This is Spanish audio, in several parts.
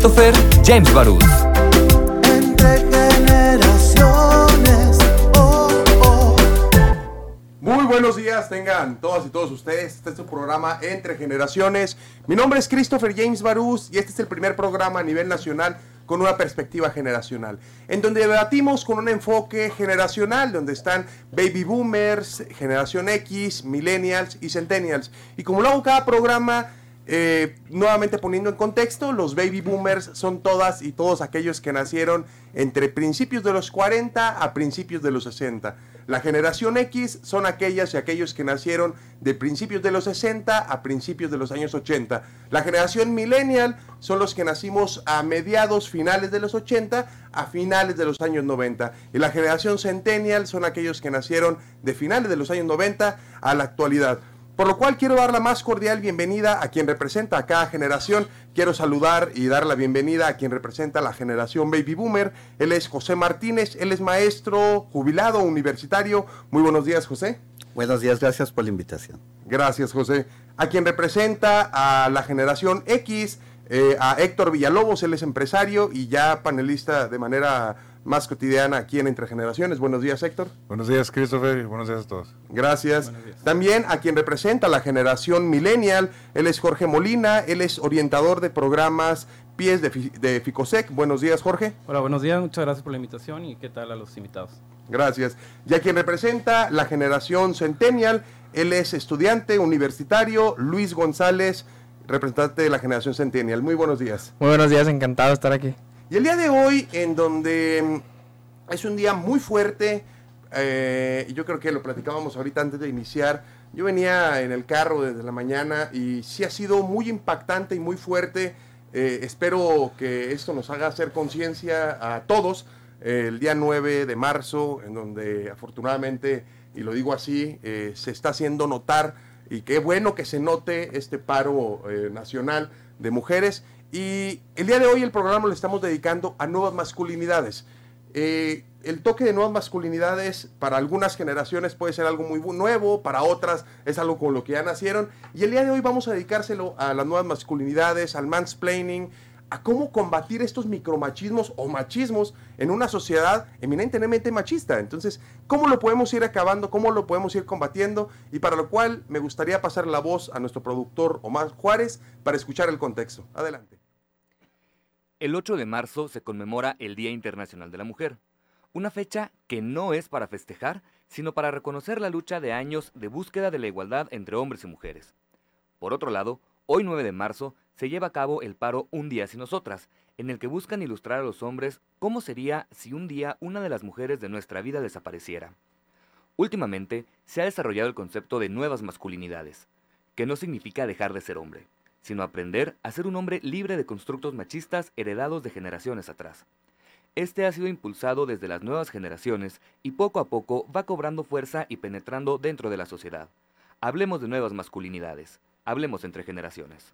Christopher James Barús. Entre generaciones, oh, oh. Muy buenos días, tengan todas y todos ustedes. Este es su programa Entre Generaciones. Mi nombre es Christopher James Barús y este es el primer programa a nivel nacional con una perspectiva generacional, en donde debatimos con un enfoque generacional, donde están baby boomers, generación X, millennials y centennials. Y como lo hago cada programa, eh, nuevamente poniendo en contexto, los baby boomers son todas y todos aquellos que nacieron entre principios de los 40 a principios de los 60. La generación X son aquellas y aquellos que nacieron de principios de los 60 a principios de los años 80. La generación millennial son los que nacimos a mediados finales de los 80 a finales de los años 90. Y la generación centennial son aquellos que nacieron de finales de los años 90 a la actualidad. Por lo cual quiero dar la más cordial bienvenida a quien representa a cada generación. Quiero saludar y dar la bienvenida a quien representa la generación Baby Boomer. Él es José Martínez, él es maestro jubilado universitario. Muy buenos días, José. Buenos días, gracias por la invitación. Gracias, José. A quien representa a la generación X, eh, a Héctor Villalobos, él es empresario y ya panelista de manera más cotidiana aquí en Entre Generaciones. Buenos días, Héctor. Buenos días, Christopher, y buenos días a todos. Gracias. También a quien representa la generación millennial, él es Jorge Molina, él es orientador de programas Pies de, Fi- de Ficosec. Buenos días, Jorge. Hola, buenos días, muchas gracias por la invitación y qué tal a los invitados. Gracias. Y a quien representa la generación centennial, él es estudiante universitario, Luis González, representante de la generación centennial. Muy buenos días. Muy buenos días, encantado de estar aquí. Y el día de hoy, en donde mm, es un día muy fuerte, eh, yo creo que lo platicábamos ahorita antes de iniciar, yo venía en el carro desde la mañana y sí ha sido muy impactante y muy fuerte. Eh, espero que esto nos haga hacer conciencia a todos eh, el día 9 de marzo, en donde afortunadamente, y lo digo así, se está haciendo notar y qué bueno que se note este paro nacional de mujeres. Y el día de hoy el programa lo estamos dedicando a nuevas masculinidades. Eh, el toque de nuevas masculinidades para algunas generaciones puede ser algo muy nuevo, para otras es algo con lo que ya nacieron. Y el día de hoy vamos a dedicárselo a las nuevas masculinidades, al mansplaining, a cómo combatir estos micromachismos o machismos en una sociedad eminentemente machista. Entonces, ¿cómo lo podemos ir acabando? ¿Cómo lo podemos ir combatiendo? Y para lo cual me gustaría pasar la voz a nuestro productor Omar Juárez para escuchar el contexto. Adelante. El 8 de marzo se conmemora el Día Internacional de la Mujer, una fecha que no es para festejar, sino para reconocer la lucha de años de búsqueda de la igualdad entre hombres y mujeres. Por otro lado, hoy 9 de marzo se lleva a cabo el paro Un Día Sin Nosotras, en el que buscan ilustrar a los hombres cómo sería si un día una de las mujeres de nuestra vida desapareciera. Últimamente se ha desarrollado el concepto de nuevas masculinidades, que no significa dejar de ser hombre, sino aprender a ser un hombre libre de constructos machistas heredados de generaciones atrás. Este ha sido impulsado desde las nuevas generaciones y poco a poco va cobrando fuerza y penetrando dentro de la sociedad. Hablemos de nuevas masculinidades, hablemos entre generaciones.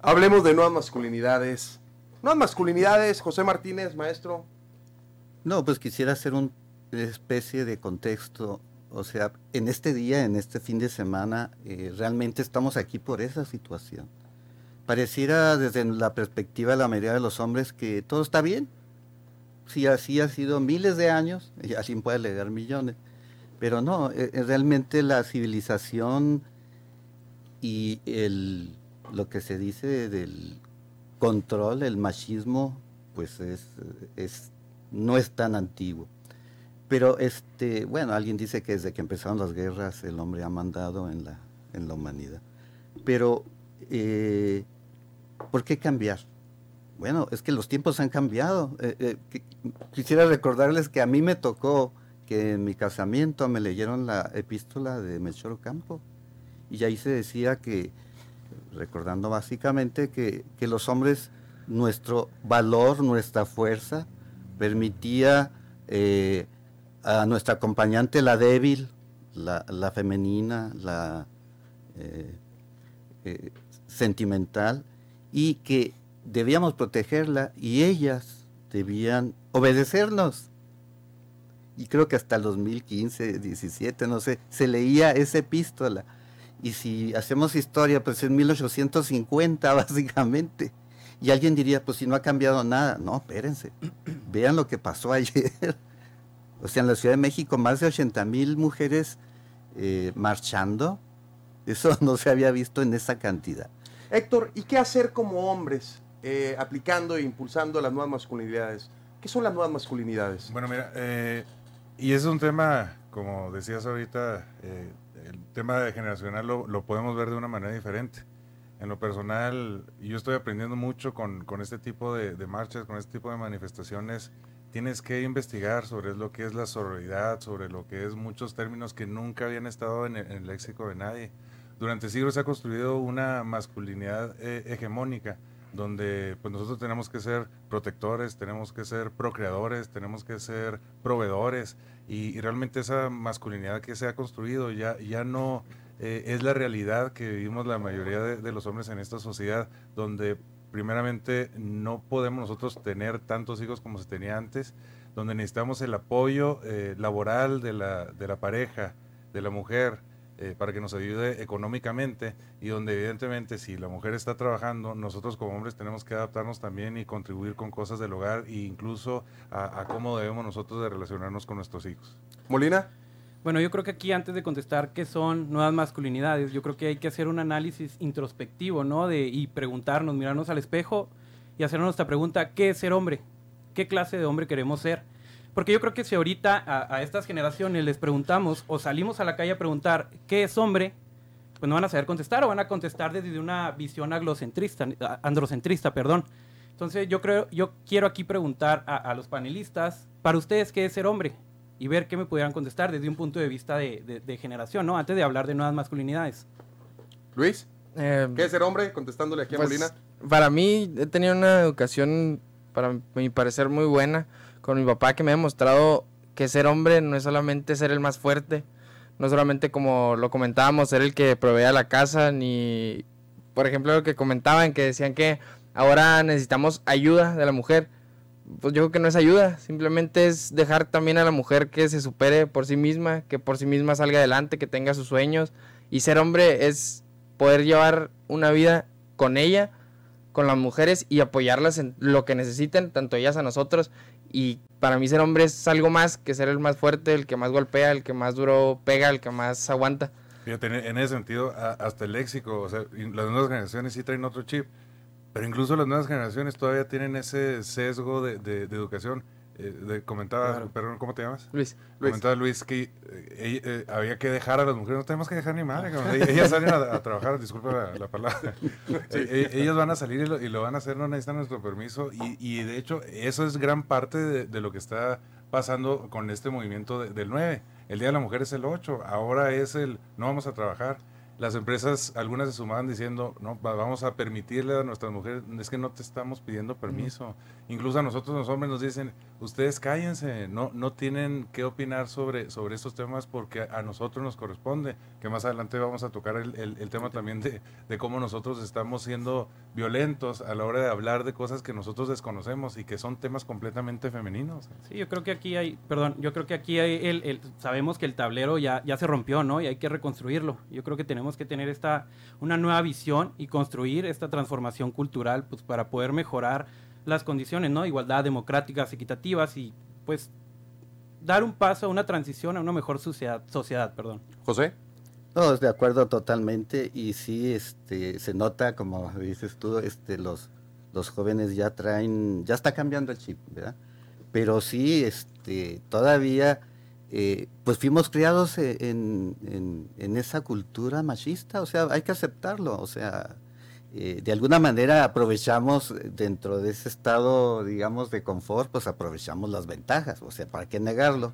Hablemos de nuevas masculinidades. Nuevas masculinidades, José Martínez, maestro. No, pues quisiera hacer una especie de contexto. O sea, en este día, en este fin de semana, eh, realmente estamos aquí por esa situación. Pareciera desde la perspectiva de la mayoría de los hombres que todo está bien. Si así ha sido miles de años, y alguien puede alegar millones. Pero no, eh, eh, realmente la civilización y el, lo que se dice del control, el machismo, pues es, es, no es tan antiguo. Pero este, bueno, alguien dice que desde que empezaron las guerras el hombre ha mandado en la, en la humanidad. Pero, eh, ¿por qué cambiar? Bueno, es que los tiempos han cambiado. Eh, eh, quisiera recordarles que a mí me tocó que en mi casamiento me leyeron la epístola de Melchor Ocampo. Y ahí se decía que, recordando básicamente que, que los hombres, nuestro valor, nuestra fuerza, permitía eh, a nuestra acompañante, la débil, la, femenina, la sentimental, y que debíamos protegerla y ellas debían obedecernos. Y creo que hasta el 2015, 17, no sé, se leía esa epístola. Y si hacemos historia, pues en 1850 básicamente. Y alguien diría, pues si no ha cambiado nada. No, espérense. Vean lo que pasó ayer. O sea, en la Ciudad de México, más de 80 mil mujeres eh, marchando. Eso no se había visto en esa cantidad. Héctor, ¿y qué hacer como hombres eh, aplicando e impulsando las nuevas masculinidades? ¿Qué son las nuevas masculinidades? Bueno, mira, eh, y es un tema, como decías ahorita, eh, el tema de generacional lo, lo podemos ver de una manera diferente. En lo personal, yo estoy aprendiendo mucho con, con este tipo de, de marchas, con este tipo de manifestaciones. Tienes que investigar sobre lo que es la sororidad, sobre lo que es muchos términos que nunca habían estado en el, en el léxico de nadie. Durante siglos se ha construido una masculinidad eh, hegemónica, donde pues nosotros tenemos que ser protectores, tenemos que ser procreadores, tenemos que ser proveedores, y, realmente esa masculinidad que se ha construido ya, ya no eh, es la realidad que vivimos la mayoría de, de los hombres en esta sociedad, donde primeramente no podemos nosotros tener tantos hijos como se tenía antes, donde necesitamos el apoyo eh, laboral de la, de la pareja, de la mujer, eh, para que nos ayude económicamente y donde evidentemente si la mujer está trabajando, nosotros como hombres tenemos que adaptarnos también y contribuir con cosas del hogar e incluso a, a cómo debemos nosotros de relacionarnos con nuestros hijos. Molina, Bueno, yo creo que aquí antes de contestar qué son nuevas masculinidades, yo creo que hay que hacer un análisis introspectivo, ¿no? De, y preguntarnos, mirarnos al espejo y hacernos nuestra pregunta, ¿qué es ser hombre? ¿Qué clase de hombre queremos ser? Porque yo creo que si ahorita a, a estas generaciones les preguntamos o salimos a la calle a preguntar, ¿qué es hombre? Pues no van a saber contestar o van a contestar desde una visión aglocentrista, a- androcentrista, perdón. Entonces yo creo, yo quiero aquí preguntar a, a los panelistas, para ustedes, ¿qué es ser hombre? Y ver qué me pudieran contestar desde un punto de vista de, de- de generación, ¿no? Antes de hablar de nuevas masculinidades. Luis, Eh, ¿qué es ser hombre? Contestándole aquí a pues, Molina. Para mí, he tenido una educación, para mi parecer, muy buena con mi papá, que me ha demostrado que ser hombre no es solamente ser el más fuerte, no solamente como lo comentábamos, ser el que provea la casa, ni, por ejemplo, lo que comentaban, que decían que ahora necesitamos ayuda de la mujer. Pues yo creo que no es ayuda, simplemente es dejar también a la mujer que se supere por sí misma, que por sí misma salga adelante, que tenga sus sueños. Y ser hombre es poder llevar una vida con ella, con las mujeres y apoyarlas en lo que necesiten, tanto ellas a nosotros. Y para mí ser hombre es algo más que ser el más fuerte, el que más golpea, el que más duro pega, el que más aguanta. Fíjate, en, en ese sentido, hasta el léxico, o sea, las nuevas generaciones sí traen otro chip, pero incluso las nuevas generaciones todavía tienen ese sesgo de, de- de educación. Eh, de- comentaba, Claro. perdón, ¿cómo te llamas? Luis. Comentaba Luis que eh, eh, había que dejar a las mujeres, no tenemos que dejar ni madre, cabrón. Ellas- salen a, a trabajar, disculpa la, la palabra. Eh, eh, ellas van a salir y lo, y lo van a hacer, no necesitan nuestro permiso. Y, y de hecho, eso es gran parte de, de lo que está pasando con este movimiento de- del 9. El Día de la Mujer es el 8, ahora es el no vamos a trabajar. Las empresas, algunas se sumaban diciendo, no, va- vamos a permitirle a nuestras mujeres, es que no te estamos pidiendo permiso. Incluso a nosotros los hombres nos dicen, ustedes cállense, no, no tienen que opinar sobre, sobre estos temas porque a, nosotros nos corresponde, que más adelante vamos a tocar el, el- el tema también de, de cómo nosotros estamos siendo violentos a la hora de hablar de cosas que nosotros desconocemos y que son temas completamente femeninos. Sí, yo creo que aquí hay, perdón, yo creo que aquí hay el, el- sabemos que el tablero ya, ya se rompió, ¿no? Y hay que reconstruirlo. Yo creo que tenemos que tener esta, una nueva visión y construir esta transformación cultural, pues para poder mejorar las condiciones, ¿no? Igualdad democráticas, equitativas y pues dar un paso a una transición a una mejor sociedad, sociedad perdón. José, No, de acuerdo totalmente y sí, este, se nota, como dices tú, este, los, los jóvenes ya traen, ya está cambiando el chip, ¿verdad? Pero sí, este, todavía, eh, pues fuimos criados e- en, en- en esa cultura machista, o sea, hay que aceptarlo, o sea, eh, de alguna manera aprovechamos dentro de ese estado, digamos, de confort, pues aprovechamos las ventajas, o sea, ¿para qué negarlo?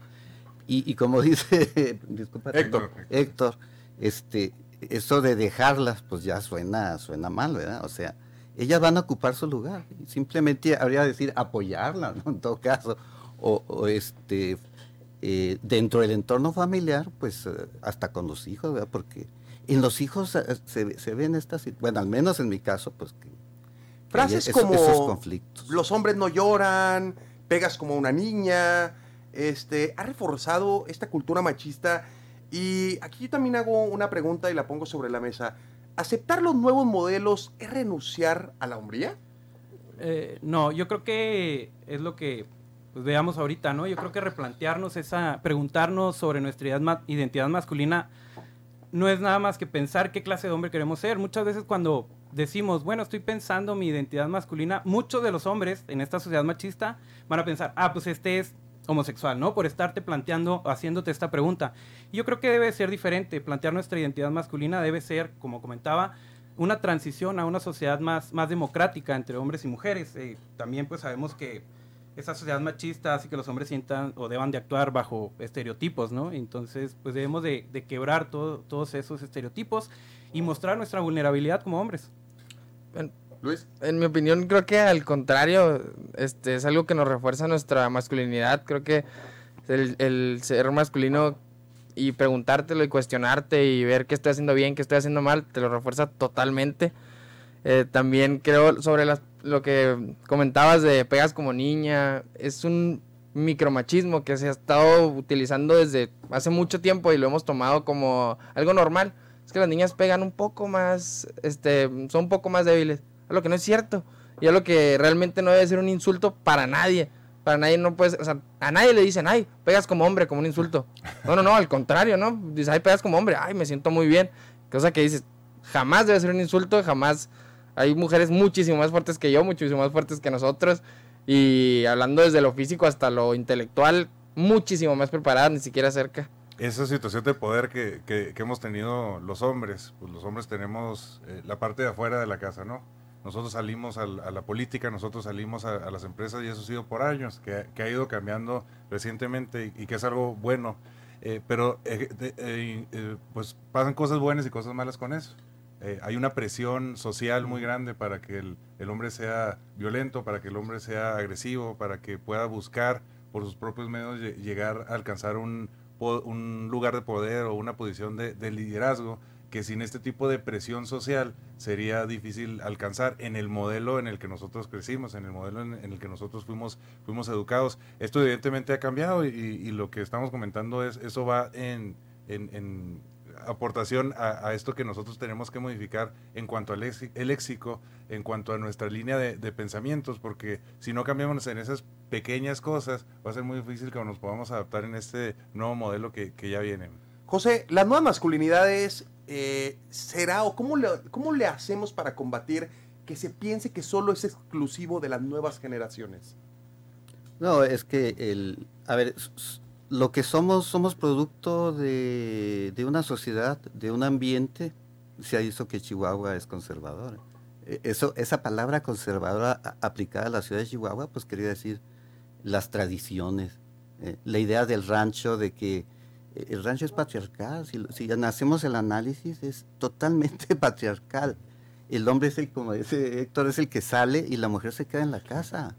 Y, y como dice, disculpa, Héctor. Héctor, este, eso de dejarlas, pues ya suena, suena mal, ¿verdad? O sea, ellas van a ocupar su lugar. Simplemente habría que decir apoyarlas, ¿no? En todo caso. O, o, este, eh, dentro del entorno familiar, pues eh, hasta con los hijos, ¿verdad? Porque en los hijos eh, se, se ven estas, bueno, al menos en mi caso, pues que, frases eso- como esos conflictos. los hombres no lloran, pegas como una niña, este, ha reforzado esta cultura machista. Y aquí yo también hago una pregunta y la pongo sobre la mesa. ¿Aceptar los nuevos modelos es renunciar a la hombría? Eh, no, yo creo que es lo que pues, veamos ahorita, ¿no? Yo creo que replantearnos esa, preguntarnos sobre nuestra identidad masculina no es nada más que pensar qué clase de hombre queremos ser. Muchas veces cuando decimos, bueno, estoy pensando mi identidad masculina, muchos de los hombres en esta sociedad machista van a pensar, ah, pues este es homosexual, ¿no? Por estarte planteando, haciéndote esta pregunta. Yo creo que debe ser diferente. Plantear nuestra identidad masculina debe ser, como comentaba, una transición a una sociedad más, más democrática entre hombres y mujeres. Eh, también pues sabemos que esa sociedad machista hace que los hombres sientan o deban de actuar bajo estereotipos, ¿no? Entonces pues debemos de, de quebrar todo- todos esos estereotipos y mostrar nuestra vulnerabilidad como hombres. Luis. En mi opinión, creo que al contrario, este es algo que nos refuerza nuestra masculinidad. Creo que el, el ser masculino y preguntártelo y cuestionarte y ver qué estoy haciendo bien, qué estoy haciendo mal, te lo refuerza totalmente. Eh, también creo sobre las, lo que comentabas de pegas como niña, es un micromachismo que se ha estado utilizando desde hace mucho tiempo y lo hemos tomado como algo normal. Es que las niñas pegan un poco más, este, son un poco más débiles. A lo que no es cierto. Y a lo que realmente no debe ser un insulto para nadie. Para nadie no puedes, o sea, a nadie le dicen, ay, pegas como hombre, como un insulto. No, no, no, al contrario, ¿no? Dices, ay, pegas como hombre, ay, me siento muy bien. Cosa que dices, jamás debe ser un insulto, jamás. Hay mujeres muchísimo más fuertes que yo, muchísimo más fuertes que nosotros. Y hablando desde lo físico hasta lo intelectual, muchísimo más preparadas, ni siquiera cerca. Esa situación de poder que, que- que hemos tenido los hombres, pues los hombres tenemos eh, la parte de afuera de la casa, ¿no? Nosotros salimos al- a, la política, nosotros salimos a, a las empresas y eso ha sido por años, que, que ha ido cambiando recientemente y, y que es algo bueno. Eh, pero eh, eh, eh, pues pasan cosas buenas y cosas malas con eso. Eh, hay una presión social muy grande para que el, hombre sea violento, para que el hombre sea agresivo, para que pueda buscar por sus propios medios lle- llegar a alcanzar un, lugar de poder o una posición de, de liderazgo que sin este tipo de presión social sería difícil alcanzar en el modelo en el que nosotros crecimos, en el modelo en, el que nosotros fuimos, educados. Esto evidentemente ha cambiado y, y lo que estamos comentando es, eso va en, en- en aportación a, a esto que nosotros tenemos que modificar en cuanto al léxico, en cuanto a nuestra línea de, de pensamientos, porque si no cambiamos en esas pequeñas cosas, va a ser muy difícil que nos podamos adaptar en este nuevo modelo que, que ya viene. José, las nuevas masculinidades, eh, ¿será o cómo le, cómo le hacemos para combatir que se piense que solo es exclusivo de las nuevas generaciones? No, es que el, a ver, lo que somos, somos producto de, de una sociedad, de un ambiente. Se ha visto que Chihuahua es conservadora. E- Eso, esa palabra conservadora aplicada a la ciudad de Chihuahua, pues quería decir las tradiciones, eh, la idea del rancho, de que eh, el rancho es patriarcal. Si, si hacemos el análisis, es totalmente patriarcal. El hombre es el, como dice Héctor, es el que sale y la mujer se queda en la casa.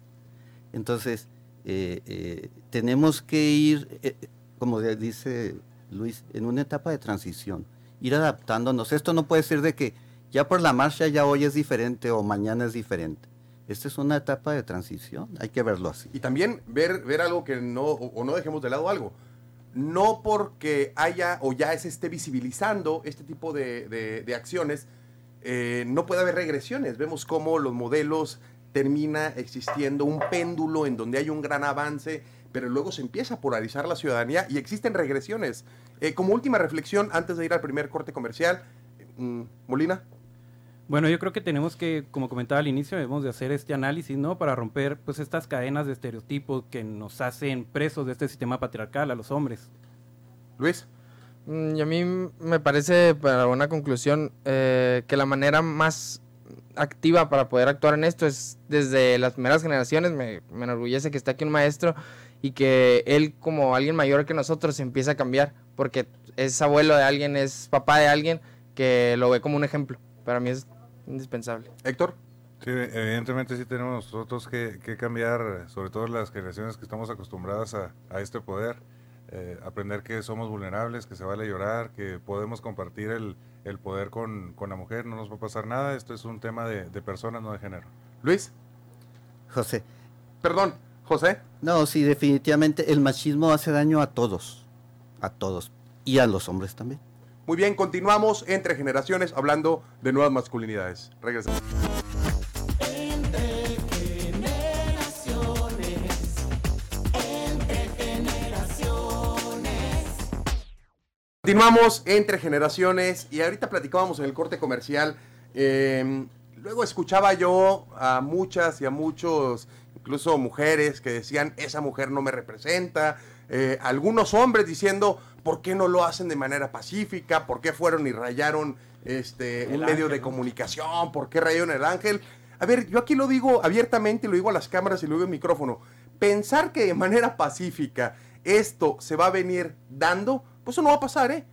Entonces, eh, eh, tenemos que ir, eh, como dice Luis, en una etapa de transición, ir adaptándonos. Esto no puede ser de que ya por la marcha ya hoy es diferente o mañana es diferente. Esta es una etapa de transición, hay que verlo así. Y también ver, ver algo que no, o, no dejemos de lado algo. No porque haya o ya se esté visibilizando este tipo de acciones, eh, no puede haber regresiones. Vemos cómo los modelos termina existiendo un péndulo en donde hay un gran avance, pero luego se empieza a polarizar la ciudadanía y existen regresiones. Eh, como última reflexión, antes de ir al primer corte comercial, mm, Molina. Bueno, yo creo que tenemos que, como comentaba al inicio, debemos de hacer este análisis, ¿no? Para romper, pues, estas cadenas de estereotipos que nos hacen presos de este sistema patriarcal a los hombres. Luis. Mm, Y a mí me parece, para una conclusión, eh, que la manera más activa para poder actuar en esto es desde las primeras generaciones. Me, me enorgullece que esté aquí un maestro y que él, como alguien mayor que nosotros, empiece a cambiar, porque es abuelo de alguien, es papá de alguien que lo ve como un ejemplo. Para mí es indispensable. Héctor. Sí, evidentemente sí tenemos nosotros que, que cambiar, sobre todo las generaciones que estamos acostumbradas a, a este poder, eh, aprender que somos vulnerables, que se vale llorar, que podemos compartir el, el poder con, con la mujer, no nos va a pasar nada, esto es un tema de, de personas, no de género. Luis. José. Perdón, José. No, sí, definitivamente el machismo hace daño a todos, a todos, y a los hombres también. Muy bien, continuamos entre generaciones hablando de nuevas masculinidades. Regresamos. Continuamos entre generaciones y ahorita platicábamos en el corte comercial. eh, luego escuchaba yo a muchas y a muchos, incluso mujeres, que decían, esa mujer no me representa. eh, algunos hombres diciendo, ¿por qué no lo hacen de manera pacífica? ¿Por qué fueron y rayaron este, El un medio de comunicación? ¿Por qué rayaron el ángel? A ver, yo aquí lo digo abiertamente, lo digo a las cámaras y lo digo en micrófono. Pensar que de manera pacífica esto se va a venir dando, pues eso no va a pasar, ¿eh?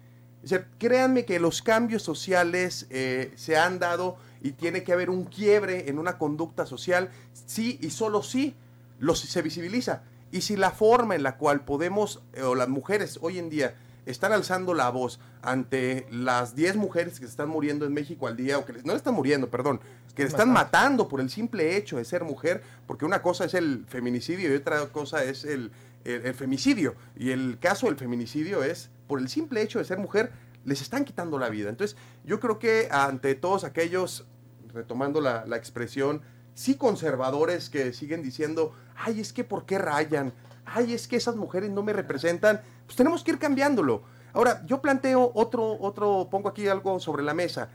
O sea, créanme que los cambios sociales eh, se han dado y tiene que haber un quiebre en una conducta social, sí y solo sí los, se visibiliza. Y si la forma en la cual podemos, eh, o las mujeres hoy en día, están alzando la voz ante las 10 mujeres que se están muriendo en México al día, o que les- no están muriendo, perdón, que están matando por el simple hecho de ser mujer, porque una cosa es el feminicidio y otra cosa es el, el- el femicidio. Y el caso del feminicidio es, por el simple hecho de ser mujer, les están quitando la vida. Entonces, yo creo que ante todos aquellos, retomando la, la expresión, sí conservadores que siguen diciendo, ay, es que ¿por qué rayan? Ay, es que esas mujeres no me representan. Pues tenemos que ir cambiándolo. Ahora, yo planteo otro, otro, pongo aquí algo sobre la mesa.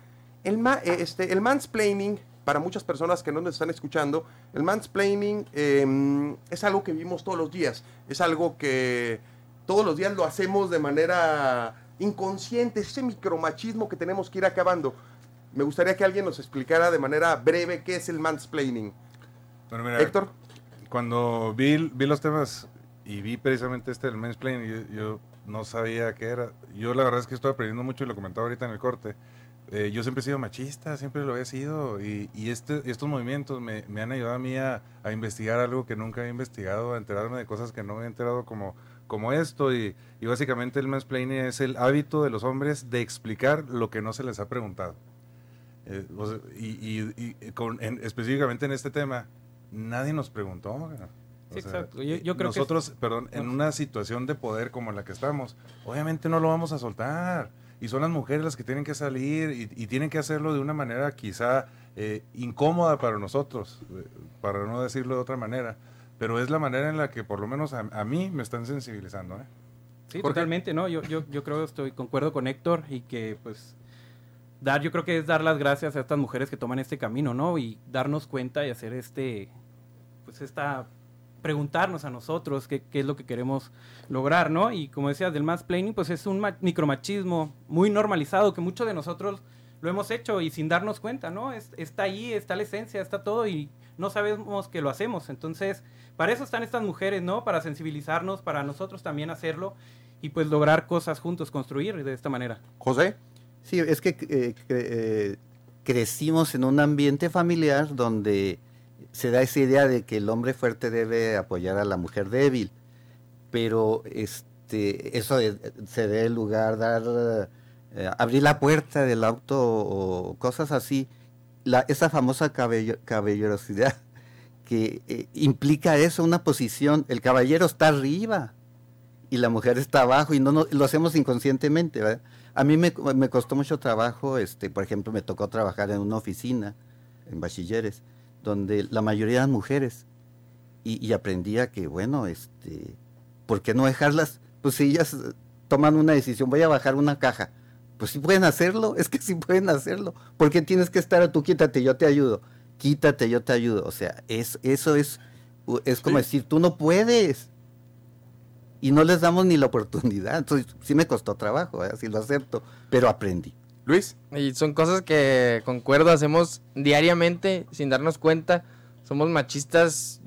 El, este, el mansplaining, para muchas personas que no nos están escuchando, el mansplaining eh, es algo que vivimos todos los días. Es algo que todos los días lo hacemos de manera inconsciente, ese micromachismo que tenemos que ir acabando. Me gustaría que alguien nos explicara de manera breve qué es el mansplaining. Bueno, mira, Héctor. cuando vi, vi los temas y vi precisamente este del mansplaining, yo, yo no sabía qué era. Yo la verdad es que estoy aprendiendo mucho y lo comentaba ahorita en el corte. Eh, yo siempre he sido machista, siempre lo he sido y, y este, estos movimientos me, me han ayudado a mí a, a investigar algo que nunca había investigado, a enterarme de cosas que no me había enterado como, como esto y, y básicamente el mansplaining es el hábito de los hombres de explicar lo que no se les ha preguntado. Eh, o sea, y y- y con- en- específicamente en este tema, nadie nos preguntó. Sí, sea, exacto. Yo- yo creo que es- nosotros, perdón, en una situación de poder como la que estamos, obviamente no lo vamos a soltar. Y son las mujeres las que tienen que salir y, y tienen que hacerlo de una manera quizá eh, incómoda para nosotros, eh, para no decirlo de otra manera. Pero es la manera en la que por lo menos a, a mí me están sensibilizando. ¿eh? Sí, Jorge. totalmente, ¿no? Yo, yo, yo creo, estoy concuerdo con Héctor y que pues dar, yo creo que es dar las gracias a estas mujeres que toman este camino, ¿no? Y darnos cuenta y hacer este, pues esta, preguntarnos a nosotros qué, qué es lo que queremos lograr, ¿no? Y como decías, del mansplaining, pues es un ma- micromachismo muy normalizado que muchos de nosotros lo hemos hecho y sin darnos cuenta, ¿no? Es- está ahí, está la esencia, está todo y no sabemos que lo hacemos. Entonces, para eso están estas mujeres, ¿no? Para sensibilizarnos, para nosotros también hacerlo y pues lograr cosas juntos, construir de esta manera. José. Sí, es que eh, cre- eh, crecimos en un ambiente familiar donde se da esa idea de que el hombre fuerte debe apoyar a la mujer débil, pero este, eso de- se debe lugar dar, eh, abrir la puerta del auto o cosas así, la, esa famosa cabello- caballerosidad que eh, implica eso, una posición, el caballero está arriba y la mujer está abajo y no, lo hacemos inconscientemente, ¿verdad? A mí me, me costó mucho trabajo, este, por ejemplo, me tocó trabajar en una oficina, en bachilleres, donde la mayoría eran mujeres. Y, y aprendía que, bueno, este, ¿por qué no dejarlas? Pues si ellas toman una decisión, voy a bajar una caja. Pues sí pueden hacerlo, es que sí pueden hacerlo. ¿Por qué tienes que estar tú quítate, yo te ayudo? Quítate, yo te ayudo. O sea, es, eso es, es como Sí. decir, tú no puedes y no les damos ni la oportunidad. Entonces, sí me costó trabajo, ¿eh? así lo acepto, pero aprendí. Luis. Y son cosas que, concuerdo, hacemos diariamente sin darnos cuenta. Somos machistas.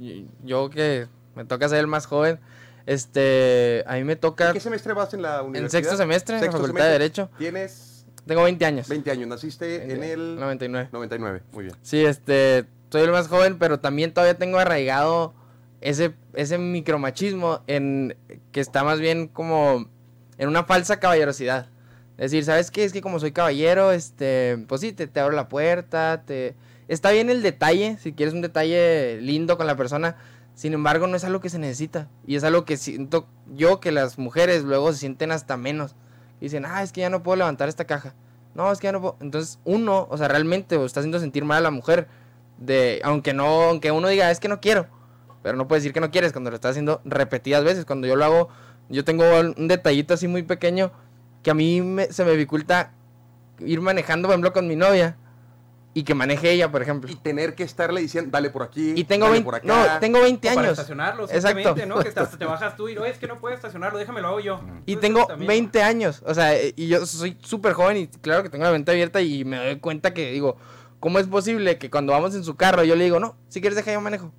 Yo que me toca ser el más joven, este, a mí me ¿En toca qué semestre vas en la universidad? en sexto semestre en la Facultad de. Derecho. Tienes Tengo 20 años. 20 años, naciste en el 99. 99. Muy bien. Sí, este, soy el más joven, pero también todavía tengo arraigado ese, ese micromachismo en que está más bien como en una falsa caballerosidad. Es decir, ¿sabes qué? Es que como soy caballero, este, pues sí, te, te abro la puerta, te... Está bien el detalle, si quieres un detalle lindo con la persona, sin embargo no es algo que se necesita. Y es algo que siento yo que las mujeres luego se sienten hasta menos. Y dicen, ah, es que ya no puedo levantar esta caja. No, es que ya no puedo. Entonces, uno, o sea, realmente o está haciendo sentir mal a la mujer. De, aunque no, aunque uno diga, es que no quiero. Pero no puede decir que no quieres cuando lo está haciendo repetidas veces. Cuando yo lo hago, yo tengo un detallito así muy pequeño que a mí me- se me dificulta ir manejando, por ejemplo, con mi novia y que maneje ella, por ejemplo. Y tener que estarle diciendo, dale por aquí, Y tengo dale 20, por acá. no, tengo 20 O para años. estacionarlo, Exacto. simplemente, ¿no? Que hasta te bajas tú y no, es que no puedes estacionarlo, déjame lo hago yo. Y Entonces, tengo también- 20 años, o sea, y yo soy súper joven y claro que tengo la venta abierta y me doy cuenta que digo, ¿cómo es posible que cuando vamos en su carro yo le digo, no, si quieres deja yo manejo?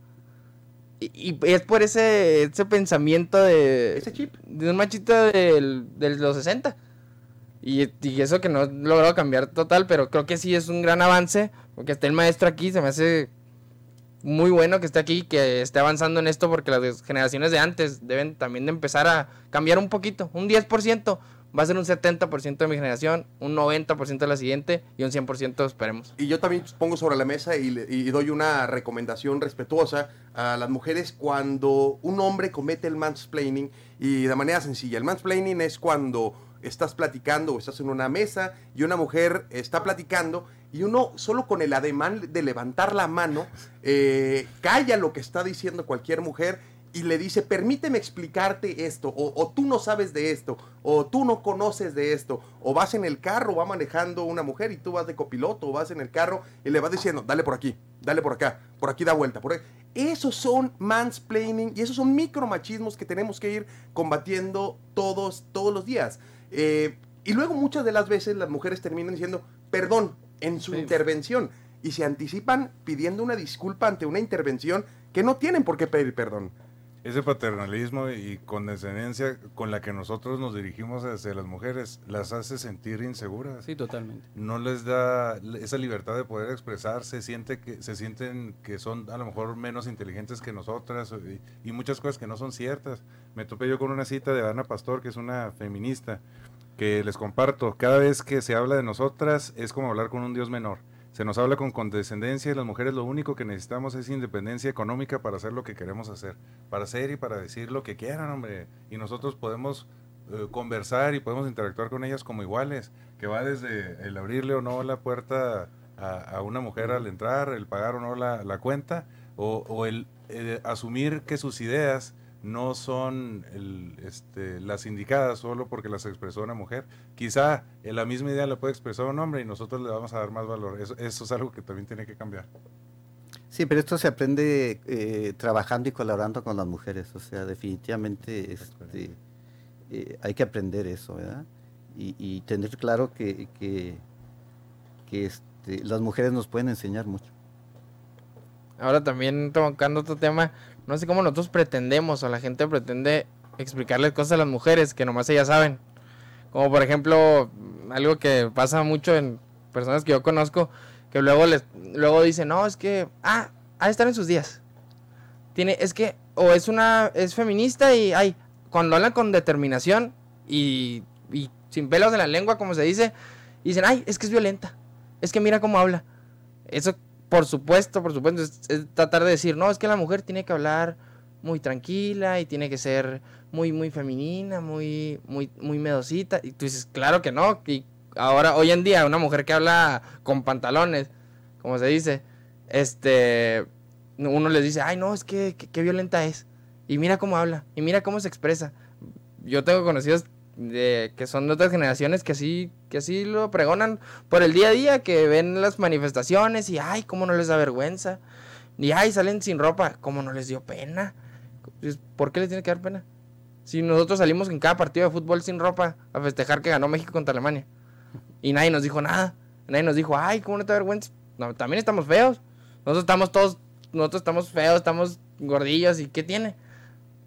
Y, y es por ese, ese pensamiento de... Ese chip. De un machito del, de los 60. Y, y eso que no he logrado cambiar total, pero creo que sí es un gran avance, porque esté el maestro aquí, se me hace muy bueno que esté aquí, que esté avanzando en esto, porque las generaciones de antes deben también de empezar a cambiar un poquito, un 10%, va a ser un 70% de mi generación, un 90% de la siguiente y un 100% esperemos. Y yo también pongo sobre la mesa y, y doy una recomendación respetuosa a las mujeres cuando un hombre comete el mansplaining y de manera sencilla. El mansplaining es cuando estás platicando o estás en una mesa y una mujer está platicando y uno solo con el ademán de levantar la mano eh, calla lo que está diciendo cualquier mujer y le dice, permíteme explicarte esto, o, tú no sabes de esto, o tú no conoces de esto, o vas en el carro, va manejando una mujer y tú vas de copiloto, o vas en el carro y le vas diciendo, dale por aquí, dale por acá, por aquí da vuelta, por. Esos son mansplaining y esos son micromachismos que tenemos que ir combatiendo todos, todos los días. Eh, y luego muchas de las veces las mujeres terminan diciendo, perdón, en su Sí. intervención. Y se anticipan pidiendo una disculpa ante una intervención que no tienen por qué pedir perdón. Ese paternalismo y condescendencia con la que nosotros nos dirigimos hacia las mujeres las hace sentir inseguras. Sí, totalmente. No les da esa libertad de poder expresarse, siente que, se sienten que son a lo mejor menos inteligentes que nosotras y, y muchas cosas que no son ciertas. Me topé yo con una cita de Ana Pastor, que es una feminista, que les comparto. Cada vez que se habla de nosotras es como hablar con un dios menor. Se nos habla con condescendencia y las mujeres lo único que necesitamos es independencia económica para hacer lo que queremos hacer, para hacer y para decir lo que quieran, hombre. Y nosotros podemos eh, conversar y podemos interactuar con ellas como iguales, que va desde el abrirle o no la puerta a, una mujer al entrar, el pagar o no la, la cuenta, o, o el eh, asumir que sus ideas no son el, este, las indicadas solo porque las expresó una mujer. Quizá eh, la misma idea la puede expresar un hombre y nosotros le vamos a dar más valor. Eso, eso es algo que también tiene que cambiar. Sí, pero esto se aprende eh, trabajando y colaborando con las mujeres. O sea, definitivamente este, eh, hay que aprender eso, ¿verdad? Y, y tener claro que, que, que, este, las mujeres nos pueden enseñar mucho. Ahora también tocando otro tema, no sé cómo nosotros pretendemos o la gente pretende explicarles cosas a las mujeres que nomás ellas saben. Como por ejemplo, algo que pasa mucho en personas que yo conozco, que luego les luego dicen, "No, es que ah, ha de estar en sus días." Tiene es que o es una es feminista y ay, cuando hablan con determinación y, y sin pelos en la lengua, como se dice, dicen, "Ay, es que es violenta." Es que mira cómo habla. Eso por supuesto, por supuesto, es, es tratar de decir, no, es que la mujer tiene que hablar muy tranquila y tiene que ser muy, muy femenina, muy, muy, muy medosita. Y tú dices, claro que no. Y ahora, hoy en día, una mujer que habla con pantalones, como se dice, este, uno les dice, ay, no, es que, que- qué violenta es. Y mira cómo habla, y mira cómo se expresa. Yo tengo conocidos de, que son de otras generaciones que así, que lo pregonan por el día a día, que ven las manifestaciones y, ay, cómo no les da vergüenza. Y, ay, salen sin ropa, cómo no les dio pena. ¿Por qué les tiene que dar pena? Si nosotros salimos en cada partido de fútbol sin ropa a festejar que ganó México contra Alemania. Y nadie nos dijo nada. Nadie nos dijo, ay, ¿cómo no te da vergüenza? También estamos feos. Nosotros estamos todos, nosotros estamos feos, estamos gordillos y ¿qué tiene?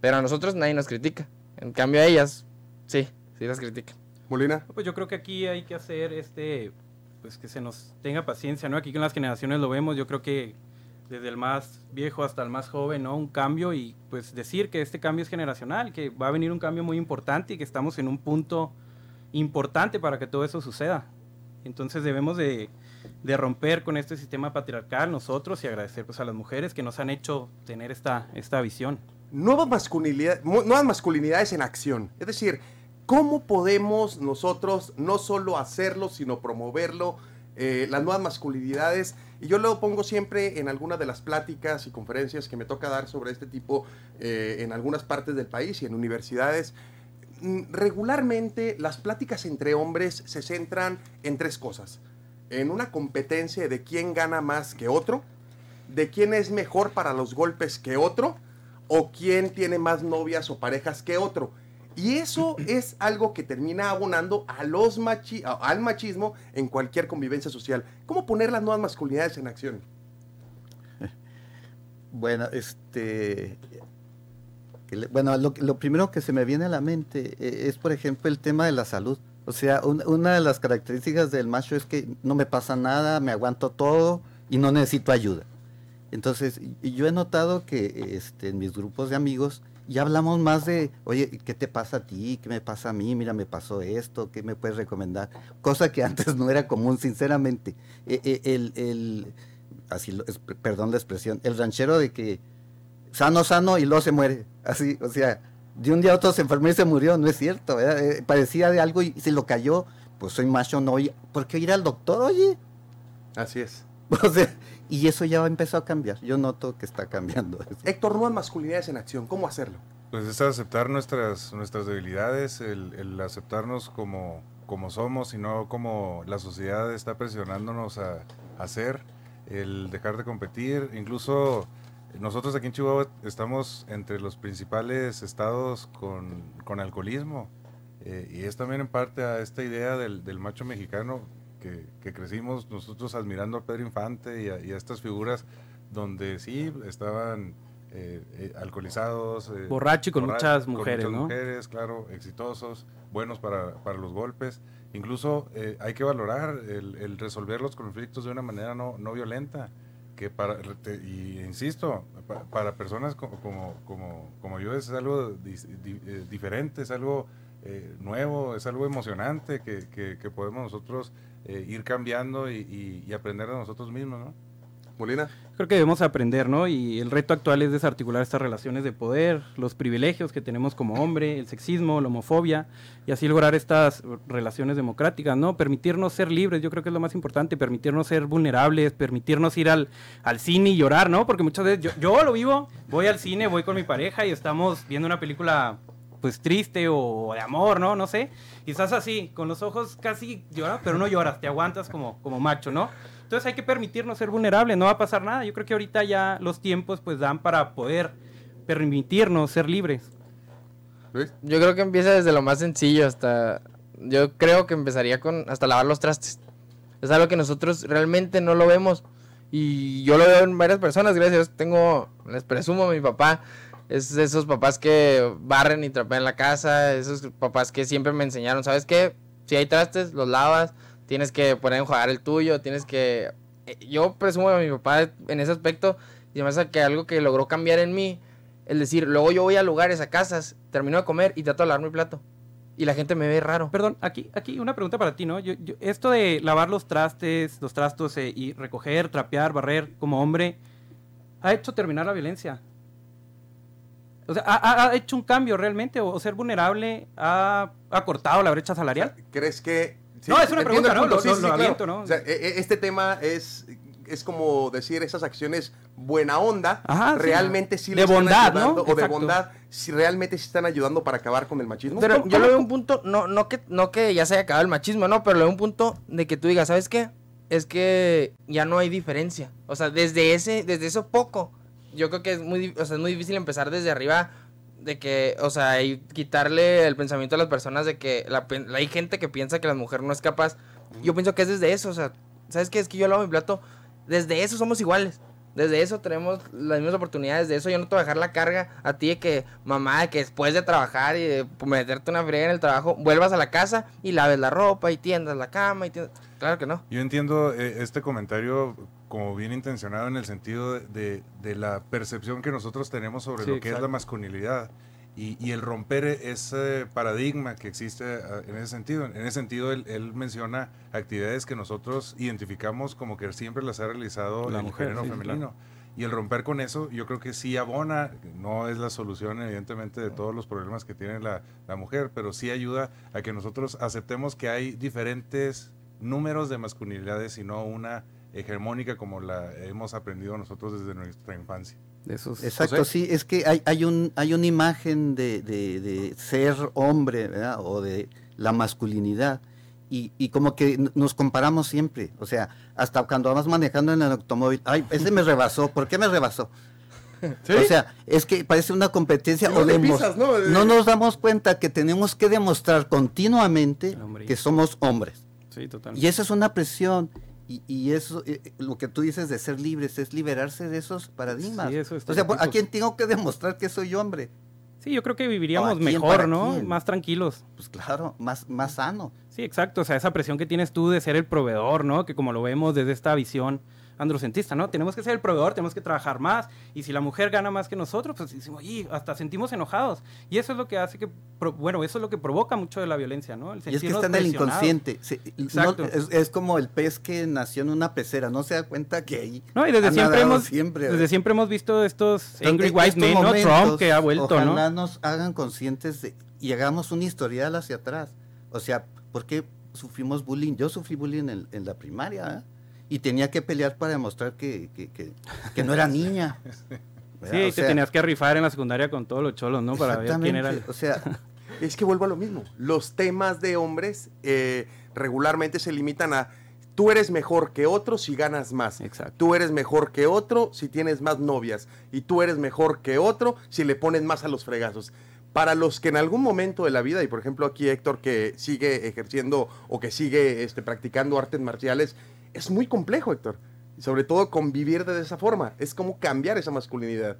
Pero a nosotros nadie nos critica. En cambio a ellas, sí, sí las critican. Molina. Pues yo creo que aquí hay que hacer este, pues que se nos tenga paciencia, ¿no? Aquí con las generaciones lo vemos, yo creo que desde el más viejo hasta el más joven, ¿no? Un cambio y pues decir que este cambio es generacional, que va a venir un cambio muy importante y que estamos en un punto importante para que todo eso suceda. Entonces debemos de, de romper con este sistema patriarcal nosotros y agradecer pues a las mujeres que nos han hecho tener esta, esta visión. Nuevas, masculinidad- nuevas masculinidades en acción. Es decir, ¿cómo podemos nosotros no solo hacerlo, sino promoverlo? eh, las nuevas masculinidades. Y yo lo pongo siempre en algunas de las pláticas y conferencias que me toca dar sobre este tipo eh, en algunas partes del país y en universidades. mm, regularmente las pláticas entre hombres se centran en tres cosas. En una competencia de quién gana más que otro, de quién es mejor para los golpes que otro, o quién tiene más novias o parejas que otro. Y eso es algo que termina abonando a los machi- al machismo en cualquier convivencia social. ¿Cómo poner las nuevas masculinidades en acción? Bueno, este, bueno, lo, lo primero que se me viene a la mente eh, es, por ejemplo, el tema de la salud. O sea, un- una de las características del macho es que no me pasa nada, me aguanto todo y no necesito ayuda. Entonces, yo he notado que este, en mis grupos de amigos ya hablamos más de, oye, ¿qué te pasa a ti? ¿Qué me pasa a mí? Mira, me pasó esto, ¿qué me puedes recomendar? Cosa que antes no era común, sinceramente. Eh, eh, el, el- así, perdón la expresión, el ranchero de que sano, sano y luego se muere. Así, o sea, de un día a otro se enfermó y se murió, no es cierto. Eh, parecía de algo y se lo cayó, pues soy macho, no, ¿por qué ir al doctor, oye? Así es. O sea, y eso ya empezó a cambiar, yo noto que está cambiando eso. Héctor, nuevas masculinidades en acción. ¿Cómo hacerlo? Pues es aceptar nuestras, nuestras debilidades, el, el aceptarnos como, como somos y no como la sociedad está presionándonos a, hacer, el dejar de competir. Incluso nosotros aquí en Chihuahua estamos entre los principales estados con, con alcoholismo eh, y es también en parte a esta idea del, del macho mexicano que, que crecimos nosotros admirando a Pedro Infante y a, y a estas figuras donde sí estaban eh, eh, alcoholizados. eh, Borracho y con muchas mujeres, muchas ¿no? mujeres, claro, exitosos, buenos para, para los golpes. Incluso eh, hay que valorar el, el resolver los conflictos de una manera no, no violenta. Que para, te- y insisto, pa- para personas co- como, como, como yo es algo dis- di- eh, diferente, es algo eh, nuevo, es algo emocionante que, que- que podemos nosotros eh, ir cambiando y, y- y aprender de nosotros mismos, ¿no? Molina. Creo que debemos aprender, ¿no? Y el reto actual es desarticular estas relaciones de poder, los privilegios que tenemos como hombre, el sexismo, la homofobia, y así lograr estas relaciones democráticas, ¿no? Permitirnos ser libres, yo creo que es lo más importante, permitirnos ser vulnerables, permitirnos ir al, al cine y llorar, ¿no? Porque muchas veces yo, yo lo vivo, voy al cine, voy con mi pareja y estamos viendo una película pues triste o de amor, ¿no? No sé. Y estás así, con los ojos casi lloras, pero no lloras, te aguantas como, como macho, ¿no? Entonces hay que permitirnos ser vulnerables, no va a pasar nada. Yo creo que ahorita ya los tiempos pues dan para poder permitirnos ser libres. Luis. Yo creo que empieza desde lo más sencillo hasta... Yo creo que empezaría con hasta lavar los trastes. Es algo que nosotros realmente no lo vemos. Y yo lo veo en varias personas, gracias a. Tengo, les presumo, mi papá es esos papás que barren y trapean la casa. Esos papás que siempre me enseñaron, ¿sabes qué? Si hay trastes, los lavas. Tienes que poner a enjuagar el tuyo. Tienes que... eh, Yo presumo de mi papá en ese aspecto. Y además que algo que logró cambiar en mí el decir, luego yo voy a lugares, a casas, termino de comer y trato de lavar mi plato. Y la gente me ve raro. Perdón, aquí, aquí una pregunta para ti, ¿no? Yo, yo- esto de lavar los trastes, los trastos eh, y recoger, trapear, barrer como hombre, ha hecho terminar la violencia. O sea, ¿ha, ha- hecho un cambio realmente? ¿O, ser vulnerable ha, ha cortado la brecha salarial? ¿Crees que.? No, es una pregunta, ¿no? Lo- sí, lo- sí, lo claro. aviento, ¿no? O sea, e- e- este tema es, es como decir esas acciones buena onda, Ajá, sí. realmente sí, De le están bondad, ¿no? ayudando, O de Exacto. bondad, si realmente sí están ayudando para acabar con el machismo. Pero ¿Cómo- yo lo cómo- veo un punto, no, no, que, no que ya se haya acabado el machismo, no, pero lo veo un punto de que tú digas, ¿sabes qué? Es que ya no hay diferencia. O sea, desde ese, desde eso poco, yo creo que es muy, o sea, es muy difícil empezar desde arriba de que, o sea, y quitarle el pensamiento a las personas de que la, pen- hay gente que piensa que la mujer no es capaz. Yo pienso que es desde eso, o sea, ¿sabes qué? Es que yo lavo mi plato, desde eso somos iguales. Desde eso tenemos las mismas oportunidades, de eso yo no te voy a dejar la carga a ti de que, mamá, que después de trabajar y de meterte una friega en el trabajo, vuelvas a la casa y laves la ropa y tiendas la cama y tiendas... Claro que no. Yo entiendo eh, este comentario como bien intencionado en el sentido de, de- la percepción que nosotros tenemos sobre Sí, lo que es la exacto. masculinidad y, y el romper ese paradigma que existe ah, en ese sentido. En ese sentido, él, él menciona actividades que nosotros identificamos como que siempre las ha realizado La el mujer, género sí, femenino. Y el romper con eso, yo creo que sí abona, no es la solución evidentemente de todos los problemas que tiene la, la mujer, pero sí ayuda a que nosotros aceptemos que hay diferentes números de masculinidades y no una hegemónica como la hemos aprendido nosotros desde nuestra infancia. esos. Exacto, José. sí, es que hay, hay, un, hay una imagen de, de- de ser hombre, ¿verdad? O de la masculinidad. Y, y como que nos comparamos siempre. O sea, hasta cuando vamos manejando en el automóvil, ay, ese me rebasó, ¿por qué me rebasó? ¿Sí? O sea, es que parece una competencia. O pisas, ¿no? no nos damos cuenta que tenemos que demostrar continuamente que somos hombres. Sí, totalmente. Y esa es una presión. Y, y eso, eh, eh, lo que tú dices de ser libres, es liberarse de esos paradigmas. Sí, esos o sea, ¿por- ¿a quién tengo que demostrar que soy hombre? Sí, yo creo que ¿O viviríamos quién, mejor, ¿no? quién? Más tranquilos. Pues claro, más, más sano. Sí, exacto. O sea, esa presión que tienes tú de ser el proveedor, ¿no? Que como lo vemos desde esta visión androcentista, ¿no? Tenemos que ser el proveedor, tenemos que trabajar más. Y si la mujer gana más que nosotros, pues decimos, y hasta sentimos enojados. Y eso es lo que hace que, bueno, eso es lo que provoca mucho de la violencia, ¿no? El Y es que está en el inconsciente. Sí, no- Exacto. es, es como el pez que nació en una pecera, no se da cuenta que ahí. No, y desde siempre hemos, siempre, desde siempre hemos visto estos angry white men, ¿no? Trump que ha vuelto, ojalá ¿no? nos hagan conscientes de, y hagamos un historial hacia atrás. O sea, ¿por qué sufrimos bullying? Yo sufrí bullying en, en la primaria ¿eh? Y tenía que pelear para demostrar que, que, que- que no era niña. ¿verdad? Sí, O te sea, tenías que rifar en la secundaria con todos los cholos, ¿no? Para ver quién era el... O sea, Es que vuelvo a lo mismo. Los temas de hombres eh, regularmente se limitan a tú eres mejor que otro si ganas más. Exacto. Tú eres mejor que otro si tienes más novias. Y tú eres mejor que otro si le pones más a los fregazos. Para los que en algún momento de la vida, y por ejemplo aquí Héctor que sigue ejerciendo o que sigue este, practicando artes marciales, es muy complejo, Héctor. Y sobre todo convivir de esa forma. Es como cambiar esa masculinidad.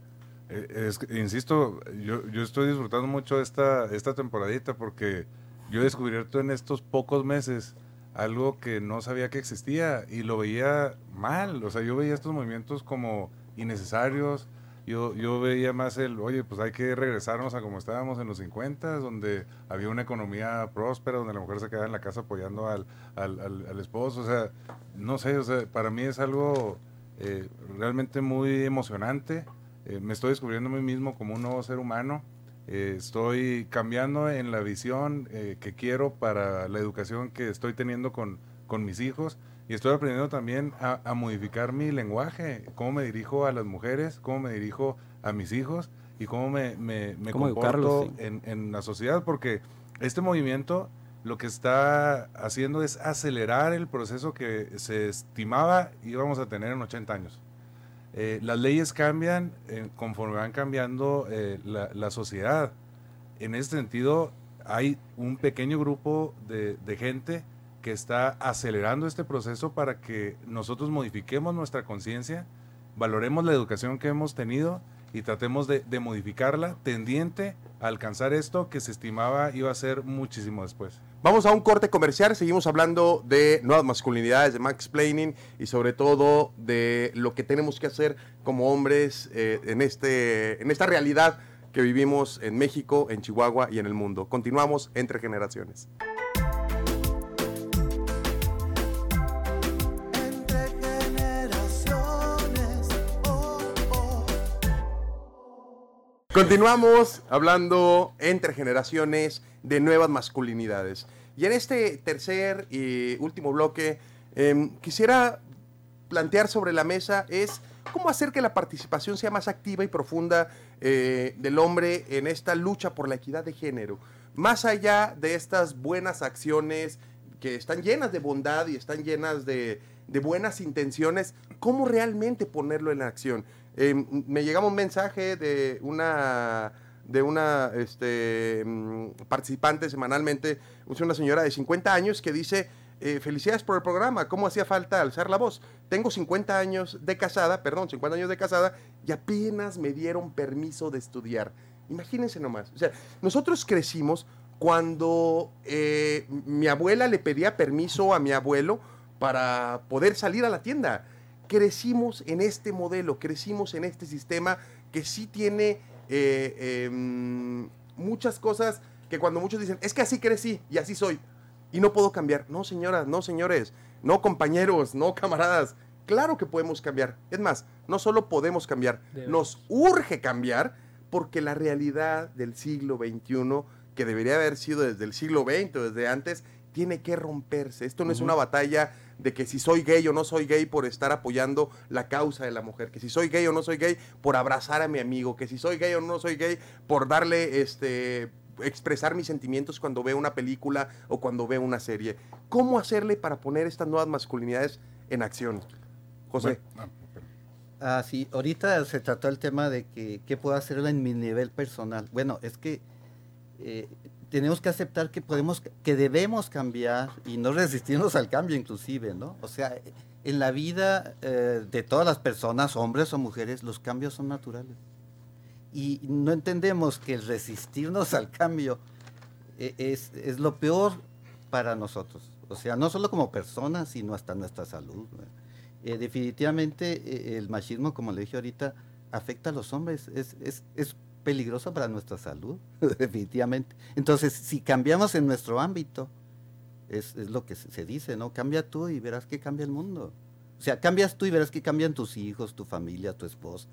Eh, insisto, yo, yo estoy disfrutando mucho esta, esta temporadita porque yo he descubierto en estos pocos meses algo que no sabía que existía y lo veía mal. O sea, yo veía estos movimientos como innecesarios. Yo, yo veía más el, oye, pues hay que regresarnos a como estábamos en los 50, donde había una economía próspera, donde la mujer se quedaba en la casa apoyando al, al, esposo. O sea, no sé, o sea, para mí es algo eh, realmente muy emocionante. Eh, me estoy descubriendo a mí mismo como un nuevo ser humano. Eh, estoy cambiando en la visión que quiero para la educación que estoy teniendo con, con mis hijos. Y estoy aprendiendo también a, a modificar mi lenguaje, cómo me dirijo a las mujeres, cómo me dirijo a mis hijos y cómo me, me, me Cómo comporto sí. en, en la sociedad. Porque este movimiento lo que está haciendo es acelerar el proceso que se estimaba íbamos a tener en 80 años. Eh, las leyes cambian eh, conforme van cambiando eh, la, la sociedad. En ese sentido, hay un pequeño grupo de, de gente que está acelerando este proceso para que nosotros modifiquemos nuestra conciencia, valoremos la educación que hemos tenido y tratemos de, modificarla tendiente a alcanzar esto que se estimaba iba a ser muchísimo después. Vamos a un corte comercial, seguimos hablando de nuevas masculinidades, de Max Planning y sobre todo de lo que tenemos que hacer como hombres eh, en, este, en esta realidad que vivimos en México, en Chihuahua y en el mundo. Continuamos entre generaciones. Continuamos hablando entre generaciones de nuevas masculinidades. Y en este tercer y último bloque, em, quisiera plantear sobre la mesa es cómo hacer que la participación sea más activa y profunda eh, del hombre en esta lucha por la equidad de género. Más allá de estas buenas acciones que están llenas de bondad y están llenas de, de buenas intenciones, ¿cómo realmente ponerlo en acción? Eh, me llegaba un mensaje de una de una este, mm, participante semanalmente, una señora de 50 años que dice, eh, felicidades por el programa, ¿cómo hacía falta alzar la voz? Tengo 50 años de casada, perdón, 50 años de casada y apenas me dieron permiso de estudiar. Imagínense nomás. O sea, nosotros crecimos cuando eh, mi abuela le pedía permiso a mi abuelo para poder salir a la tienda. Crecimos en este modelo, crecimos en este sistema que sí tiene eh, em, muchas cosas que cuando muchos dicen, es que así crecí y así soy y no puedo cambiar. No, señoras, no, señores, no, compañeros, no, camaradas. Claro que podemos cambiar. Es más, no solo podemos cambiar, nos urge cambiar porque la realidad del siglo XXI, que debería haber sido desde el siglo XX o desde antes, tiene que romperse. Esto no es una batalla de que si soy gay o no soy gay por estar apoyando la causa de la mujer, que si soy gay o no soy gay por abrazar a mi amigo, que si soy gay o no soy gay por darle este expresar mis sentimientos cuando veo una película o cuando veo una serie. ¿Cómo hacerle para poner estas nuevas masculinidades en acción? José. Bueno, Ah, sí, ahorita se trató el tema de que qué puedo hacer en mi nivel personal. Bueno, es que eh, tenemos que aceptar que podemos, que debemos cambiar y no resistirnos al cambio inclusive, ¿no? O sea, en la vida eh, de todas las personas, hombres o mujeres, los cambios son naturales. Y no entendemos que el resistirnos al cambio eh, es, es lo peor para nosotros. O sea, no solo como personas, sino hasta nuestra salud. Eh, definitivamente el machismo, como le dije ahorita, afecta a los hombres. Es, es, es peligroso para nuestra salud, definitivamente. Entonces, si cambiamos en nuestro ámbito, es, es lo que se, dice, ¿no? Cambia tú y verás que cambia el mundo. O sea, cambias tú y verás que cambian tus hijos, tu familia, tu esposa.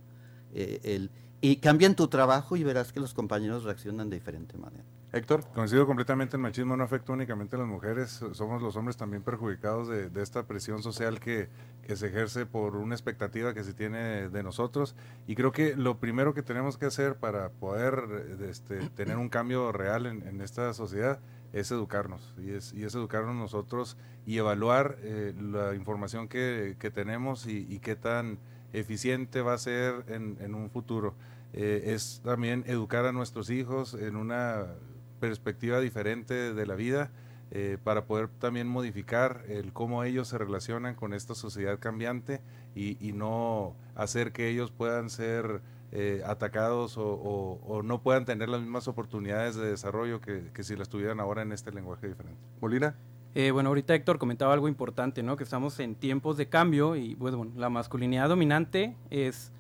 eh, el, y cambian tu trabajo y verás que los compañeros reaccionan de diferente manera. Héctor. Coincido completamente, el machismo no afecta únicamente a las mujeres, somos los hombres también perjudicados de, de esta presión social que, que se ejerce por una expectativa que se tiene de nosotros. Y creo que lo primero que tenemos que hacer para poder eh, este, tener un cambio real en, en esta sociedad es educarnos, y es, y es educarnos nosotros y evaluar eh, la información que, que tenemos y, y qué tan eficiente va a ser en, en un futuro. Eh, es también educar a nuestros hijos en una perspectiva diferente de la vida eh, para poder también modificar el cómo ellos se relacionan con esta sociedad cambiante y, no hacer que ellos puedan ser eh, atacados o no puedan tener las mismas oportunidades de desarrollo que, que si las tuvieran ahora en este lenguaje diferente. Molina. Eh, bueno, ahorita Héctor comentaba algo importante, ¿no? Que estamos en tiempos de cambio y pues, bueno, la masculinidad dominante es,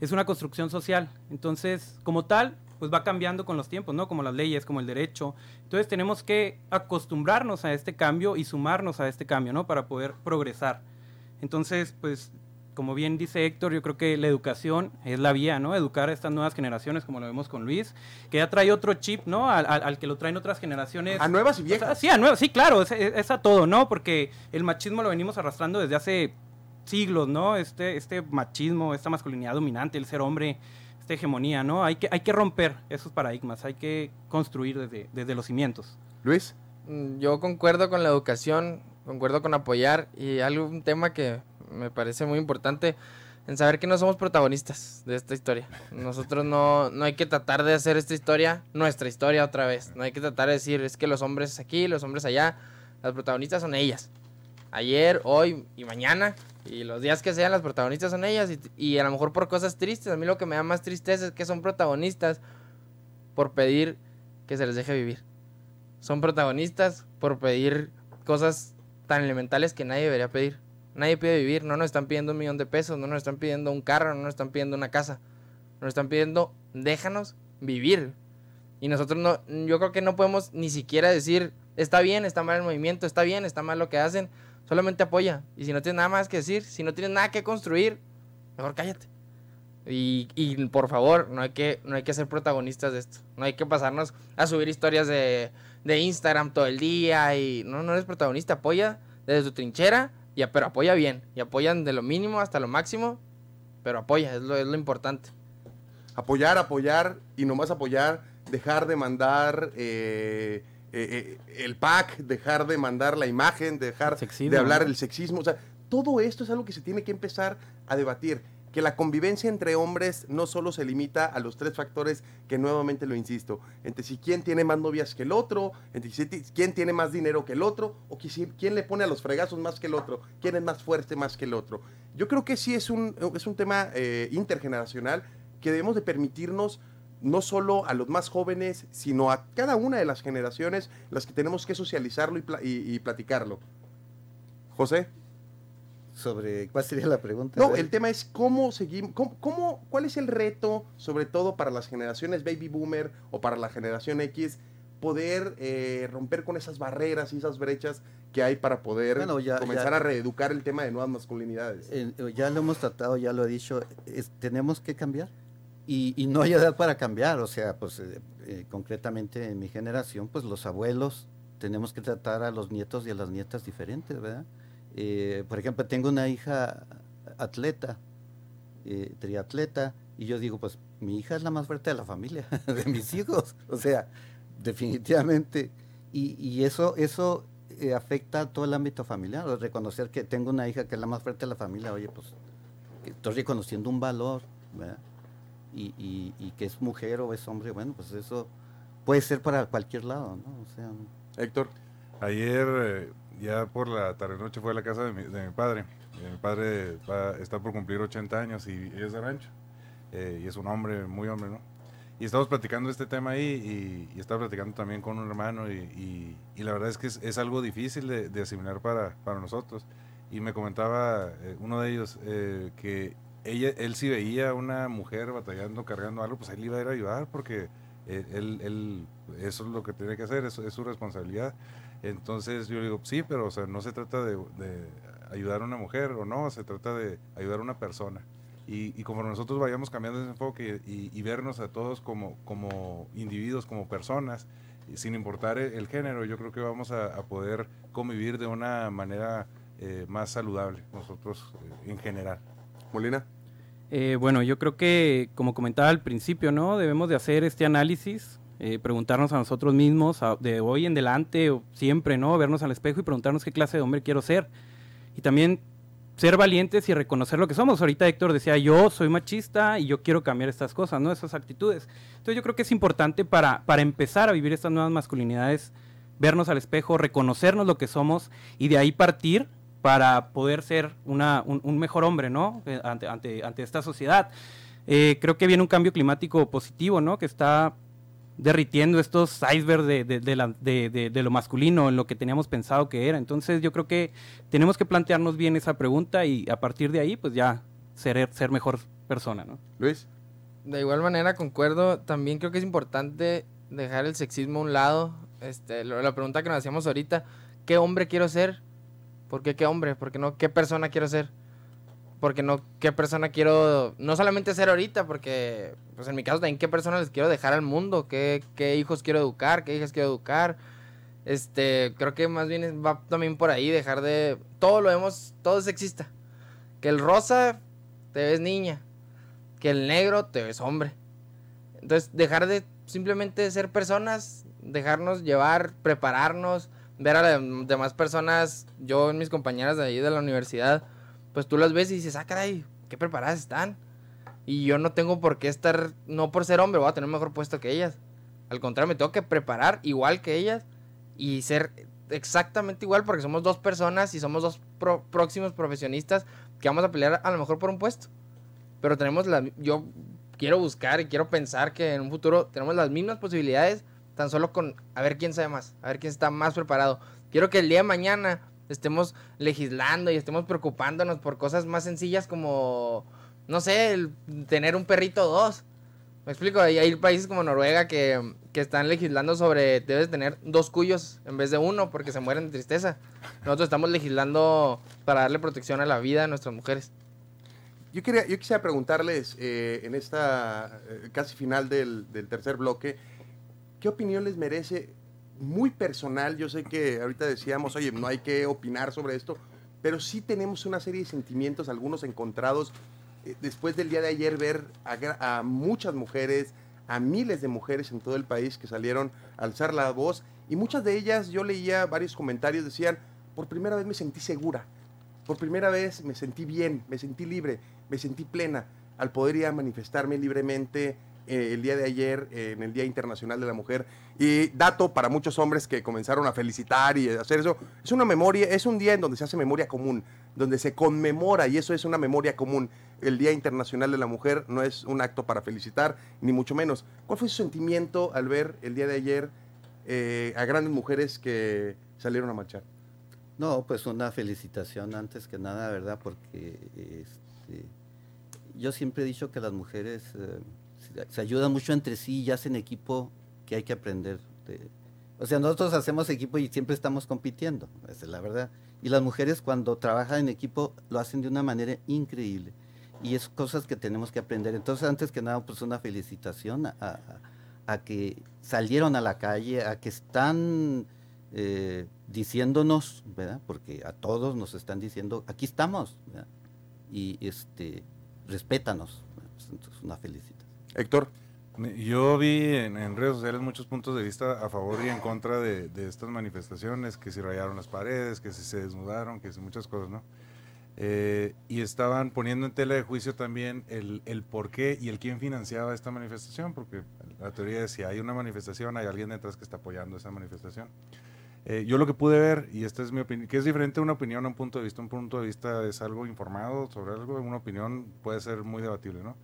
es una construcción social. Entonces, como tal, pues va cambiando con los tiempos, ¿no? Como las leyes, como el derecho. Entonces tenemos que acostumbrarnos a este cambio y sumarnos a este cambio, ¿no? Para poder progresar. Entonces, pues, como bien dice Héctor, yo creo que la educación es la vía, ¿no? Educar a estas nuevas generaciones, como lo vemos con Luis, que ya trae otro chip, ¿no? Al, al- al que lo traen otras generaciones. A nuevas y O sea, viejas. sí, a nuevas, sí, claro, es, es- es a todo, ¿no? Porque el machismo lo venimos arrastrando desde hace siglos, ¿no? Este, este machismo, esta masculinidad dominante, el ser hombre, esta hegemonía, ¿no? Hay que, hay que romper esos paradigmas, hay que construir desde, desde los cimientos. Luis. Mm, Yo concuerdo con la educación, concuerdo con apoyar y algo, un tema que me parece muy importante en saber que no somos protagonistas de esta historia. Nosotros no, no hay que tratar de hacer esta historia nuestra historia otra vez. No hay que tratar de decir es que los hombres aquí, los hombres allá, las protagonistas son ellas. Ayer, hoy y mañana y los días que sean las protagonistas son ellas y, a lo mejor por cosas tristes. A mí lo que me da más tristeza es que son protagonistas por pedir que se les deje vivir son protagonistas por pedir cosas tan elementales que nadie debería pedir. Nadie pide vivir, no nos están pidiendo un millón de pesos, no nos están pidiendo un carro, no nos están pidiendo una casa. Nos están pidiendo, déjanos vivir. Y nosotros no, yo creo que no podemos ni siquiera decir, está bien, está mal el movimiento, está bien, está mal lo que hacen. Solamente apoya. Y si no tienes nada más que decir, si no tienes nada que construir, mejor cállate. Y, y por favor, no hay, que, no hay que ser protagonistas de esto. No hay que pasarnos a subir historias de, de Instagram todo el día. Y no, no eres protagonista. Apoya desde tu trinchera, y, pero apoya bien. Y apoyan de lo mínimo hasta lo máximo. Pero apoya, es lo, es lo importante. Apoyar, apoyar y nomás apoyar, dejar de mandar eh, eh, eh, el pack, dejar de mandar la imagen, dejar Sexismo, de hablar ¿no? el sexismo. O sea, todo esto es algo que se tiene que empezar a debatir. Que la convivencia entre hombres no solo se limita a los tres factores que nuevamente lo insisto, entre si quién tiene más novias que el otro, entre si quién tiene más dinero que el otro, o que si- quién le pone a los fregazos más que el otro, quién es más fuerte más que el otro. Yo creo que sí es un, es un tema eh, intergeneracional que debemos de permitirnos no solo a los más jóvenes, sino a cada una de las generaciones las que tenemos que socializarlo y, pla- y- y platicarlo. José. Sobre, ¿cuál sería la pregunta? No, el tema es cómo seguimos, cómo, cómo- cuál es el reto, sobre todo para las generaciones baby boomer o para la generación X, poder eh, romper con esas barreras y esas brechas que hay para poder Bueno, ya- comenzar ya- a reeducar el tema de nuevas masculinidades. Eh, ya lo hemos tratado, ya lo he dicho, es- tenemos que cambiar. Y, y no hay edad para cambiar, o sea, pues eh, eh, concretamente en mi generación, pues los abuelos tenemos que tratar a los nietos y a las nietas diferentes, ¿verdad? Eh, por ejemplo, tengo una hija atleta, eh, triatleta, y yo digo, pues mi hija es la más fuerte de la familia, de mis hijos, o sea, definitivamente, y, y eso, eso eh, afecta a todo el ámbito familiar, reconocer que tengo una hija que es la más fuerte de la familia, oye, pues estoy reconociendo un valor, ¿verdad? Y, y- y que es mujer o es hombre, bueno, pues eso puede ser para cualquier lado, ¿no? O sea, Héctor, Ayer, eh, ya por la tarde-noche, fue a la casa de mi, de mi padre. Eh, mi padre va- está por cumplir 80 años y es de rancho. Eh, y es un hombre, muy hombre, ¿no? Y estamos platicando este tema ahí y, y estaba platicando también con un hermano y, y- y la verdad es que es, es algo difícil de, de asimilar para, para nosotros. Y me comentaba eh, uno de ellos eh, que ella, él si veía una mujer batallando, cargando algo, pues él iba a ir a ayudar porque eh, él, eso es lo que tiene que hacer, eso es su responsabilidad. Entonces yo digo, sí, pero no se trata de, ayudar a una mujer o no, se trata de ayudar a una persona. Y, y como nosotros vayamos cambiando ese enfoque y, y vernos a todos como, individuos, como personas, sin importar el, género, yo creo que vamos a, a poder convivir de una manera eh, más saludable nosotros eh, en general. Molina. Eh, bueno, yo creo que, como comentaba al principio, ¿no? Debemos de hacer este análisis, eh, preguntarnos a nosotros mismos, de hoy en adelante, o siempre, ¿no? Vernos al espejo y preguntarnos qué clase de hombre quiero ser. Y también ser valientes y reconocer lo que somos. Ahorita Héctor decía, yo soy machista y yo quiero cambiar estas cosas, ¿no? Esas actitudes. Entonces yo creo que es importante para, para empezar a vivir estas nuevas masculinidades, vernos al espejo, reconocernos lo que somos y de ahí partir para poder ser una, un, un mejor hombre, ¿no? Eh, ante, ante, ante esta sociedad. Eh, creo que viene un cambio climático positivo, ¿no? Que está derritiendo estos icebergs de, de, de la- de- de- de lo masculino en lo que teníamos pensado que era. Entonces yo creo que tenemos que plantearnos bien esa pregunta y a partir de ahí, pues ya ser, ser mejor persona, ¿no? Luis. De igual manera, concuerdo. También creo que es importante dejar el sexismo a un lado. Este, lo- la pregunta que nos hacíamos ahorita, ¿qué hombre quiero ser? ¿Por qué qué hombre? ¿Por qué no qué persona quiero ser? Porque no qué persona quiero, no solamente ser ahorita, porque pues en mi caso también qué persona les quiero dejar al mundo, qué, qué hijos quiero educar, qué hijas quiero educar. Este, creo que más bien va también por ahí dejar de todo lo vemos, todo es sexista. Que el rosa te ves niña, que el negro te ves hombre. Entonces, dejar de simplemente ser personas, dejarnos llevar, prepararnos, ver a las demás personas, yo en mis compañeras de ahí de la universidad, pues tú las ves y dices, ah, caray, qué preparadas están. Y yo no tengo por qué estar, no por ser hombre, voy a tener mejor puesto que ellas. Al contrario, me tengo que preparar igual que ellas y ser exactamente igual porque somos dos personas y somos dos próximos profesionistas que vamos a pelear a lo mejor por un puesto. Pero tenemos la, yo quiero buscar y quiero pensar que en un futuro tenemos las mismas posibilidades tan solo con a ver quién sabe más, a ver quién está más preparado. Quiero que el día de mañana estemos legislando y estemos preocupándonos por cosas más sencillas como, no sé, el tener un perrito o dos. Me explico, hay, hay países como Noruega que, que están legislando sobre debes tener dos cuyos en vez de uno porque se mueren de tristeza. Nosotros estamos legislando para darle protección a la vida de nuestras mujeres. Yo, quería, yo quisiera preguntarles eh, en esta eh, casi final del, del tercer bloque, ¿qué opinión les merece? Muy personal, yo sé que ahorita decíamos, oye, no hay que opinar sobre esto, pero sí tenemos una serie de sentimientos, algunos encontrados, eh, después del día de ayer ver a, a muchas mujeres, a miles de mujeres en todo el país que salieron a alzar la voz, y muchas de ellas, yo leía varios comentarios, decían, por primera vez me sentí segura, por primera vez me sentí bien, me sentí libre, me sentí plena al poder ir a manifestarme libremente eh, el día de ayer eh, en el Día Internacional de la Mujer. Y dato para muchos hombres que comenzaron a felicitar y hacer eso, es una memoria, es un día en donde se hace memoria común, donde se conmemora y eso es una memoria común. El Día Internacional de la Mujer no es un acto para felicitar, ni mucho menos. ¿Cuál fue su sentimiento al ver el día de ayer eh, a grandes mujeres que salieron a marchar? No, pues una felicitación antes que nada, ¿verdad? Porque este, yo siempre he dicho que las mujeres eh, se, ayudan mucho entre sí y hacen equipo que hay que aprender. de- o sea, nosotros hacemos equipo y siempre estamos compitiendo, esa es la verdad. Y las mujeres cuando trabajan en equipo lo hacen de una manera increíble. Y es cosas que tenemos que aprender. Entonces, antes que nada, pues una felicitación a, que salieron a la calle, a que están eh, diciéndonos, ¿verdad? Porque a todos nos están diciendo, aquí estamos. Y este, respétanos. Pues, entonces, una felicitación. Héctor, Yo vi en, redes sociales muchos puntos de vista a favor y en contra de, estas manifestaciones, que si rayaron las paredes, que si se desnudaron, que si muchas cosas, ¿no? Eh, y estaban poniendo en tela de juicio también el, el por qué y el quién financiaba esta manifestación, porque la teoría es si hay una manifestación, hay alguien detrás que está apoyando esa manifestación. Eh, yo lo que pude ver, y esta es mi opinión, que es diferente una opinión a un punto de vista, un punto de vista es algo informado sobre algo, una opinión puede ser muy debatible, ¿no?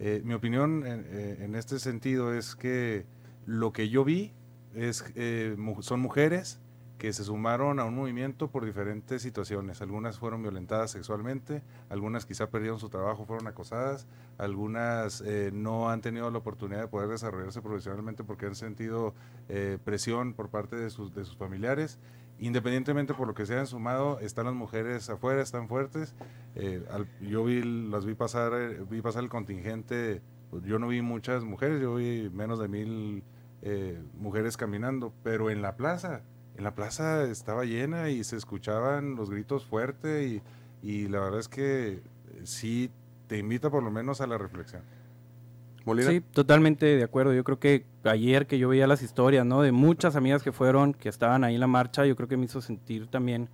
Eh, mi opinión en, eh, en este sentido es que lo que yo vi es, eh, son mujeres que se sumaron a un movimiento por diferentes situaciones. Algunas fueron violentadas sexualmente, algunas quizá perdieron su trabajo, fueron acosadas, algunas eh, no han tenido la oportunidad de poder desarrollarse profesionalmente porque han sentido eh, presión por parte de sus familiares. Independientemente por lo que se hayan sumado, están las mujeres afuera, están fuertes. Eh, yo vi, las vi pasar, eh, vi pasar el contingente. pues, yo no vi muchas mujeres, yo vi menos de mil eh, mujeres caminando, pero en la plaza, en la plaza estaba llena y se escuchaban los gritos fuerte y, y la verdad es que sí te invita por lo menos a la reflexión. Molina. Sí, totalmente de acuerdo. Yo creo que ayer que yo veía las historias, ¿no? De muchas amigas que fueron, que estaban ahí en la marcha, yo creo que me hizo sentir también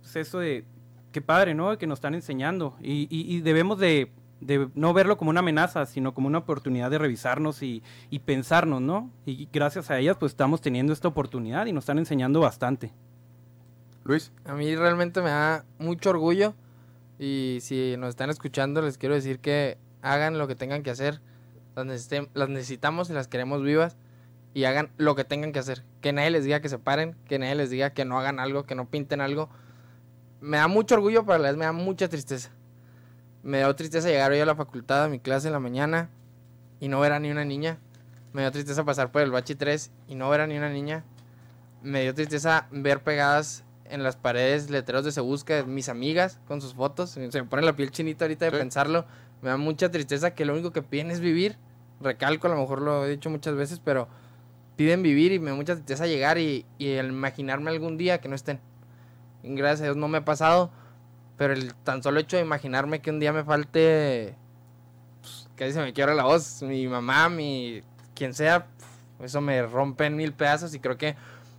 pues, eso de, qué padre, ¿no? Que nos están enseñando. Y, y- y debemos de, de no verlo como una amenaza, sino como una oportunidad de revisarnos y, y pensarnos, ¿no? Y gracias a ellas, pues estamos teniendo esta oportunidad y nos están enseñando bastante. Luis. A mí realmente me da mucho orgullo y si nos están escuchando les quiero decir que hagan lo que tengan que hacer. Las, necesite- las necesitamos y las queremos vivas y hagan lo que tengan que hacer. Que nadie les diga que se paren, que nadie les diga que no hagan algo, que no pinten algo. Me da mucho orgullo, pero a la vez me da mucha tristeza. Me dio tristeza llegar hoy a la facultad a mi clase en la mañana y no ver a ni una niña. Me dio tristeza pasar por el bachi 3 y no ver a ni una niña. Me dio tristeza ver pegadas en las paredes letreros de Se Busca de mis amigas con sus fotos. Se me pone la piel chinita ahorita de Sí. pensarlo. Me da mucha tristeza que lo único que piden es vivir. Recalco, a lo mejor lo he dicho muchas veces, pero piden vivir y me mucha tristeza llegar y, y imaginarme algún día que no estén. Gracias a Dios no me ha pasado, pero el tan solo hecho de imaginarme que un día me falte, pues, casi se me quiebra la voz, mi mamá, mi quien sea, pf, eso me rompe en mil pedazos y creo que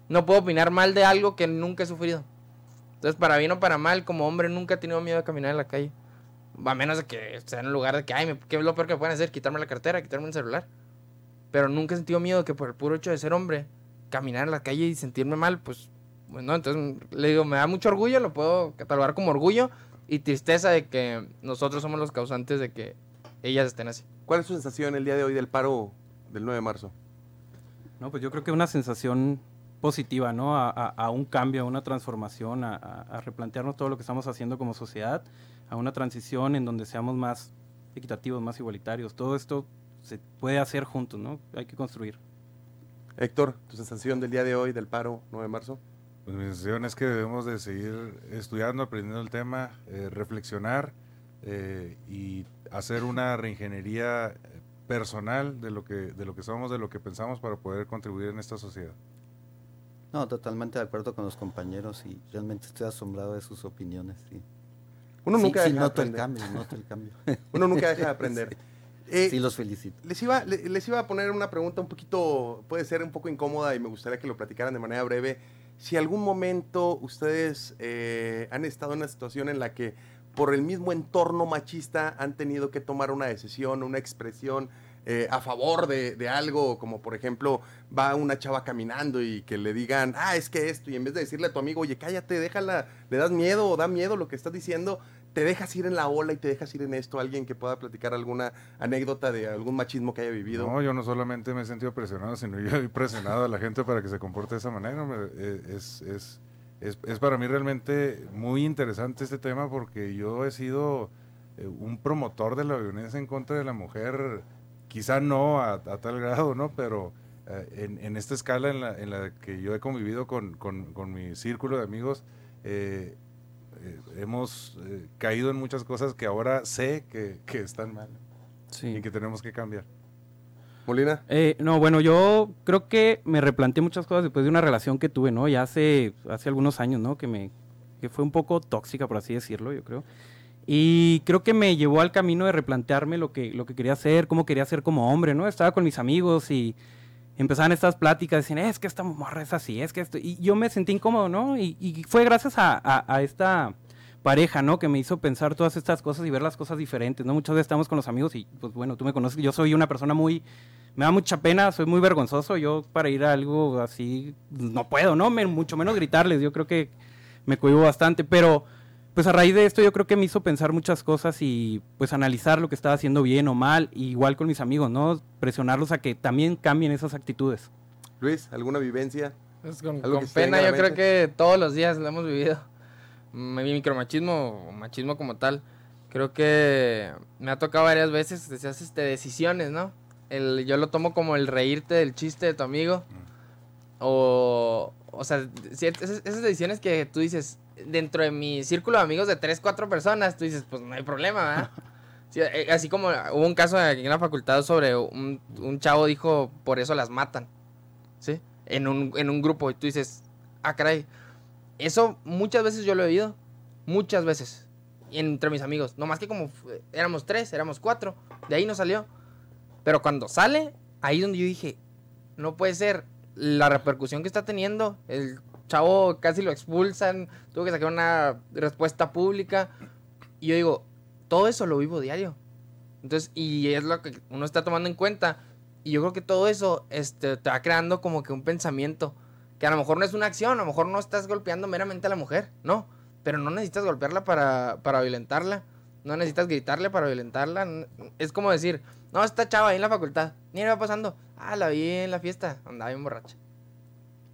no puedo opinar mal de algo que nunca he sufrido. Entonces, para bien o para mal, como hombre, nunca he tenido miedo de caminar en la calle. A menos de que sea en un lugar de que, ay, ¿qué es lo peor que pueden hacer? Quitarme la cartera, quitarme el celular. Pero nunca he sentido miedo de que por el puro hecho de ser hombre, caminar en la calle y sentirme mal, pues, bueno, entonces le digo, me da mucho orgullo, lo puedo catalogar como orgullo y tristeza de que nosotros somos los causantes de que ellas estén así. ¿Cuál es su sensación el día de hoy del paro del 9 de marzo? No, pues yo creo que una sensación positiva, ¿no? A, a- a un cambio, a una transformación, a, a- a replantearnos todo lo que estamos haciendo como sociedad, a una transición en donde seamos más equitativos, más igualitarios. Todo esto se puede hacer juntos, ¿no? Hay que construir. Héctor, tu sensación del día de hoy del paro 9 de marzo. Pues mi sensación es que debemos de seguir estudiando, aprendiendo el tema, eh, reflexionar eh, y hacer una reingeniería eh, personal de lo que de lo que somos, de lo que pensamos para poder contribuir en esta sociedad. No, totalmente de acuerdo con los compañeros y realmente estoy asombrado de sus opiniones. Sí, Uno Sí, nunca sí, deja de el aprender. cambio, noto el cambio. Uno nunca deja de aprender. Eh, sí, los felicito. les, iba, le- les iba a poner una pregunta un poquito, puede ser un poco incómoda y me gustaría que lo platicaran de manera breve. Si algún momento ustedes eh, han estado en una situación en la que por el mismo entorno machista han tenido que tomar una decisión, una expresión eh, a favor de, de algo, como por ejemplo va una chava caminando y que le digan, ah, es que esto, y en vez de decirle a tu amigo, oye, cállate, déjala, le das miedo o da miedo lo que estás diciendo, te dejas ir en la ola y te dejas ir en esto, alguien que pueda platicar alguna anécdota de algún machismo que haya vivido. No, yo no solamente me he sentido presionado, sino yo he presionado a la gente para que se comporte de esa manera. Eh, Es, es, es, es para mí realmente muy interesante este tema porque yo he sido eh, un promotor de la violencia en contra de la mujer, quizá no a, a tal grado, ¿no? Pero eh, en, en esta escala en la, en la que yo he convivido con, con, con mi círculo de amigos, eh, eh, hemos eh, caído en muchas cosas que ahora sé que, que están mal Sí. y que tenemos que cambiar. Molina. Eh, no, bueno, yo creo que me replanteé muchas cosas después de una relación que tuve, ¿no? Ya hace, hace algunos años, ¿no? Que me que fue un poco tóxica, por así decirlo, yo creo. Y creo que me llevó al camino de replantearme lo que, lo que quería hacer, cómo quería ser como hombre, ¿no? Estaba con mis amigos y empezaban estas pláticas, decían, es que esta morra es así, es que esto... Y yo me sentí incómodo, ¿no? Y, fue gracias a, a- esta pareja, ¿no? Que me hizo pensar todas estas cosas y ver las cosas diferentes, ¿no? Muchas veces estamos con los amigos y, pues bueno, tú me conoces, yo soy una persona muy... Me da mucha pena, soy muy vergonzoso, yo para ir a algo así no puedo, ¿no? Mucho menos gritarles, yo creo que me cohibo bastante, pero pues a raíz de esto yo creo que me hizo pensar muchas cosas y pues analizar lo que estaba haciendo bien o mal, y igual con mis amigos, ¿no? Presionarlos a que también cambien esas actitudes. Luis, ¿alguna vivencia? Pues con, con pena, yo creo que todos los días lo hemos vivido. Mi micromachismo, o machismo como tal, creo que me ha tocado varias veces, decías, este, decisiones, ¿no? El, yo lo tomo como el reírte del chiste de tu amigo. O, o sea, esas decisiones que tú dices, dentro de mi círculo de amigos de 3, 4 personas, tú dices, pues no hay problema, ¿verdad? Sí, eh, así como hubo un caso aquí en la facultad sobre un, un chavo dijo, por eso las matan, ¿sí? En un, en un grupo, y tú dices, ah, caray, eso muchas veces yo lo he oído, muchas veces, entre mis amigos, no más que como éramos tres, éramos cuatro, de ahí no salió, pero cuando sale, ahí es donde yo dije, no puede ser la repercusión que está teniendo, el chavo casi lo expulsan, tuvo que sacar una respuesta pública, y yo digo, todo eso lo vivo diario. Entonces, y es lo que uno está tomando en cuenta. Y yo creo que todo eso este, te va creando como que un pensamiento. Que a lo mejor no es una acción, a lo mejor no estás golpeando meramente a la mujer, no. Pero no necesitas golpearla para, para violentarla. No necesitas gritarle para violentarla. Es como decir, no, esta chava ahí en la facultad, ni le va pasando. Ah, la vi en la fiesta, andaba bien borracha.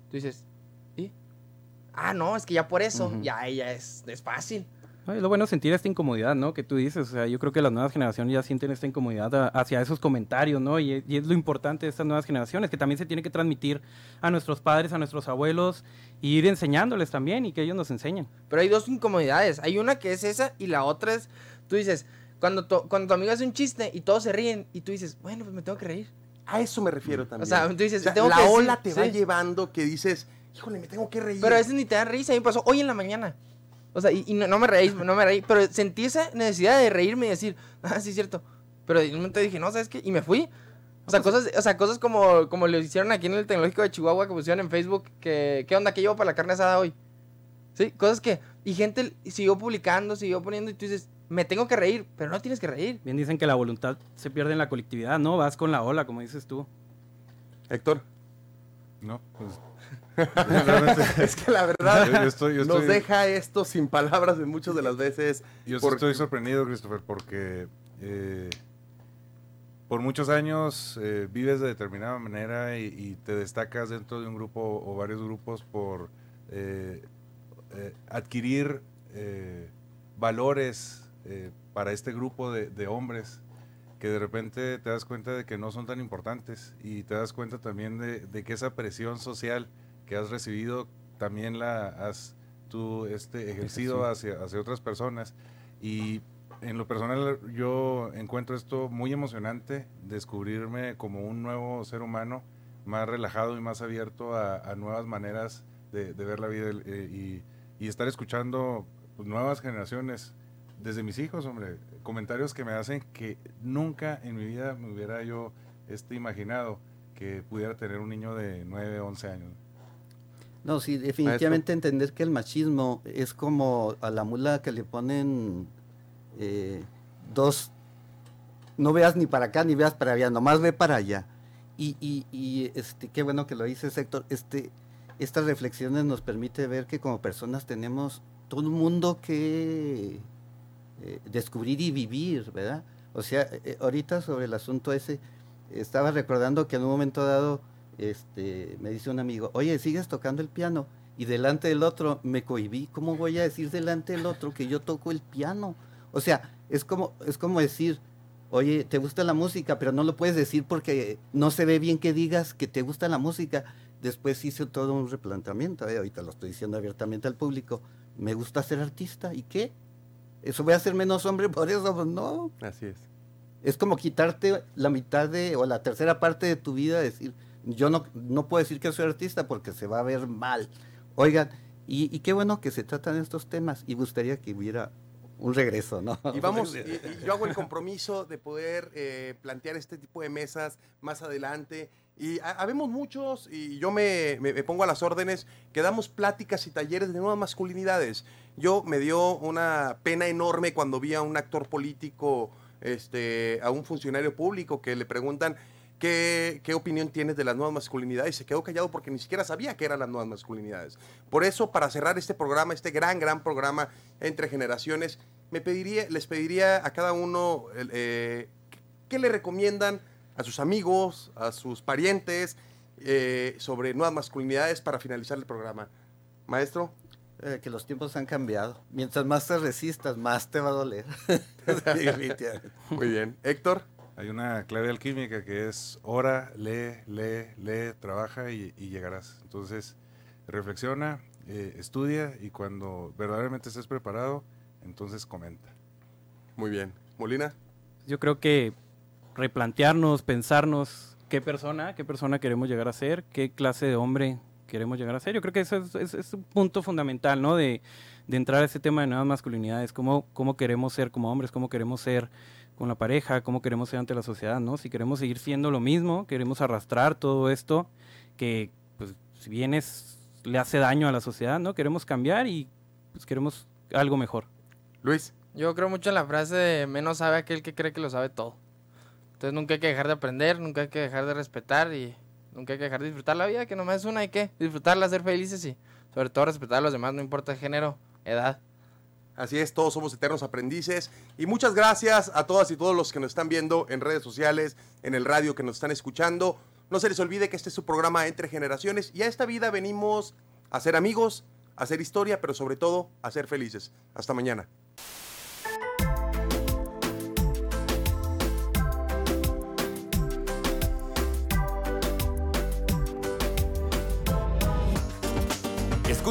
Tú dices. Ah, no, es que ya por eso, Ujú. ya ella es, es fácil. Es lo bueno sentir esta incomodidad, ¿no? Que tú dices, o sea, yo creo que las nuevas generaciones ya sienten esta incomodidad a- hacia esos comentarios, ¿no? Y, y es lo importante de estas nuevas generaciones, que también se tiene que transmitir a nuestros padres, a nuestros abuelos, y ir enseñándoles también y que ellos nos enseñen. Pero hay dos incomodidades. Hay una que es esa y la otra es, tú dices, cuando tu, cuando tu amigo hace un chiste y todos se ríen y tú dices, bueno, pues me tengo que reír. A eso me refiero también. O sea, tú dices, O sea, tengo la que decir- ola te va sí. llevando que dices, híjole, me tengo que reír. Pero a veces ni te da risa. A mí me pasó hoy en la mañana. O sea, y, y no, no me reí, no me reí. Pero sentí esa necesidad de reírme y decir, ah, sí, es cierto. Pero en un momento dije, no, ¿sabes qué? Y me fui. O sea, cosas, o sea, cosas como, como lo hicieron aquí en el Tecnológico de Chihuahua que pusieron en Facebook, que, ¿qué onda? ¿Qué llevo para la carne asada hoy? Sí, cosas que, y gente siguió publicando, siguió poniendo, y tú dices, me tengo que reír, pero no tienes que reír. Bien dicen que la voluntad se pierde en la colectividad, ¿no? Vas con la ola, como dices tú. Héctor, No, pues. es que la verdad yo, yo estoy, yo nos deja esto sin palabras en muchas de las veces. Yo estoy sorprendido, Christopher, porque eh, por muchos años eh, vives de determinada manera y, y te destacas dentro de un grupo o varios grupos por eh, adquirir valores para este grupo de, de hombres que de repente te das cuenta de que no son tan importantes y te das cuenta también de, de que esa presión social que has recibido también la has tú este, ejercido hacia, hacia otras personas. Y en lo personal yo encuentro esto muy emocionante, descubrirme como un nuevo ser humano más relajado y más abierto a, a nuevas maneras de, de ver la vida eh, y, y estar escuchando pues, nuevas generaciones. Desde mis hijos, hombre, comentarios que me hacen que nunca en mi vida me hubiera yo este, imaginado que pudiera tener un niño de 9, 11 años. No, sí, definitivamente entender que el machismo es como a la mula que le ponen eh, dos, no veas ni para acá ni veas para allá, nomás ve para allá. Y, y, y, este, qué bueno que lo dice Héctor, este, estas reflexiones nos permite ver que como personas tenemos todo un mundo que eh, descubrir y vivir, ¿verdad? O sea, eh, ahorita sobre el asunto ese, estaba recordando que en un momento dado este, me dice un amigo, oye, ¿sigues tocando el piano? Y delante del otro me cohibí, ¿cómo voy a decir delante del otro que yo toco el piano? O sea, es como, es como decir, oye, ¿te gusta la música? Pero no lo puedes decir porque no se ve bien que digas que te gusta la música. Después hice todo un replanteamiento, ¿eh? ahorita lo estoy diciendo abiertamente al público, me gusta ser artista, ¿y qué? ¿Eso voy a ser menos hombre por eso? Pues no. Así es. Es como quitarte la mitad de, o la tercera parte de tu vida, decir, yo no, no puedo decir que soy artista porque se va a ver mal. Oigan, y, y qué bueno que se tratan estos temas y gustaría que hubiera un regreso, ¿no? Y vamos, y- y yo hago el compromiso de poder eh, plantear este tipo de mesas más adelante. Y ha- habemos muchos, y yo me, me- me pongo a las órdenes, que damos pláticas y talleres de nuevas masculinidades. Yo me dio una pena enorme cuando vi a un actor político, este, a un funcionario público que le preguntan qué, qué opinión tienes de las nuevas masculinidades. Se quedó callado porque ni siquiera sabía qué eran las nuevas masculinidades. Por eso, para cerrar este programa, este gran, gran programa entre generaciones, me pediría, les pediría a cada uno eh, qué le recomiendan a sus amigos, a sus parientes, eh, sobre nuevas masculinidades para finalizar el programa. Maestro. Eh, que los tiempos han cambiado. Mientras más te resistas, más te va a doler. Muy bien. Héctor. Hay una clave alquímica que es ora, lee, lee, lee, trabaja y, y llegarás. Entonces, reflexiona, eh, estudia y cuando verdaderamente estés preparado, entonces comenta. Muy bien. Molina. Yo creo que replantearnos, pensarnos qué persona, qué persona queremos llegar a ser, qué clase de hombre queremos llegar a ser. Yo creo que eso es, es- es un punto fundamental, ¿no? De, de entrar a ese tema de nuevas masculinidades, cómo, cómo queremos ser como hombres, cómo queremos ser con la pareja, cómo queremos ser ante la sociedad, ¿no? Si queremos seguir siendo lo mismo, queremos arrastrar todo esto que, pues, si bien es, le hace daño a la sociedad, ¿no? Queremos cambiar y pues, queremos algo mejor. Luis. Yo creo mucho en la frase de menos sabe aquel que cree que lo sabe todo. Entonces nunca hay que dejar de aprender, nunca hay que dejar de respetar y nunca hay que dejar de disfrutar la vida, que nomás es una, hay que disfrutarla, ser felices y sobre todo respetar a los demás, no importa género, edad. Así es, todos somos eternos aprendices. Y muchas gracias a todas y todos los que nos están viendo en redes sociales, en el radio, que nos están escuchando. No se les olvide que este es su programa Entre Generaciones y a esta vida venimos a ser amigos, a hacer historia, pero sobre todo a ser felices. Hasta mañana.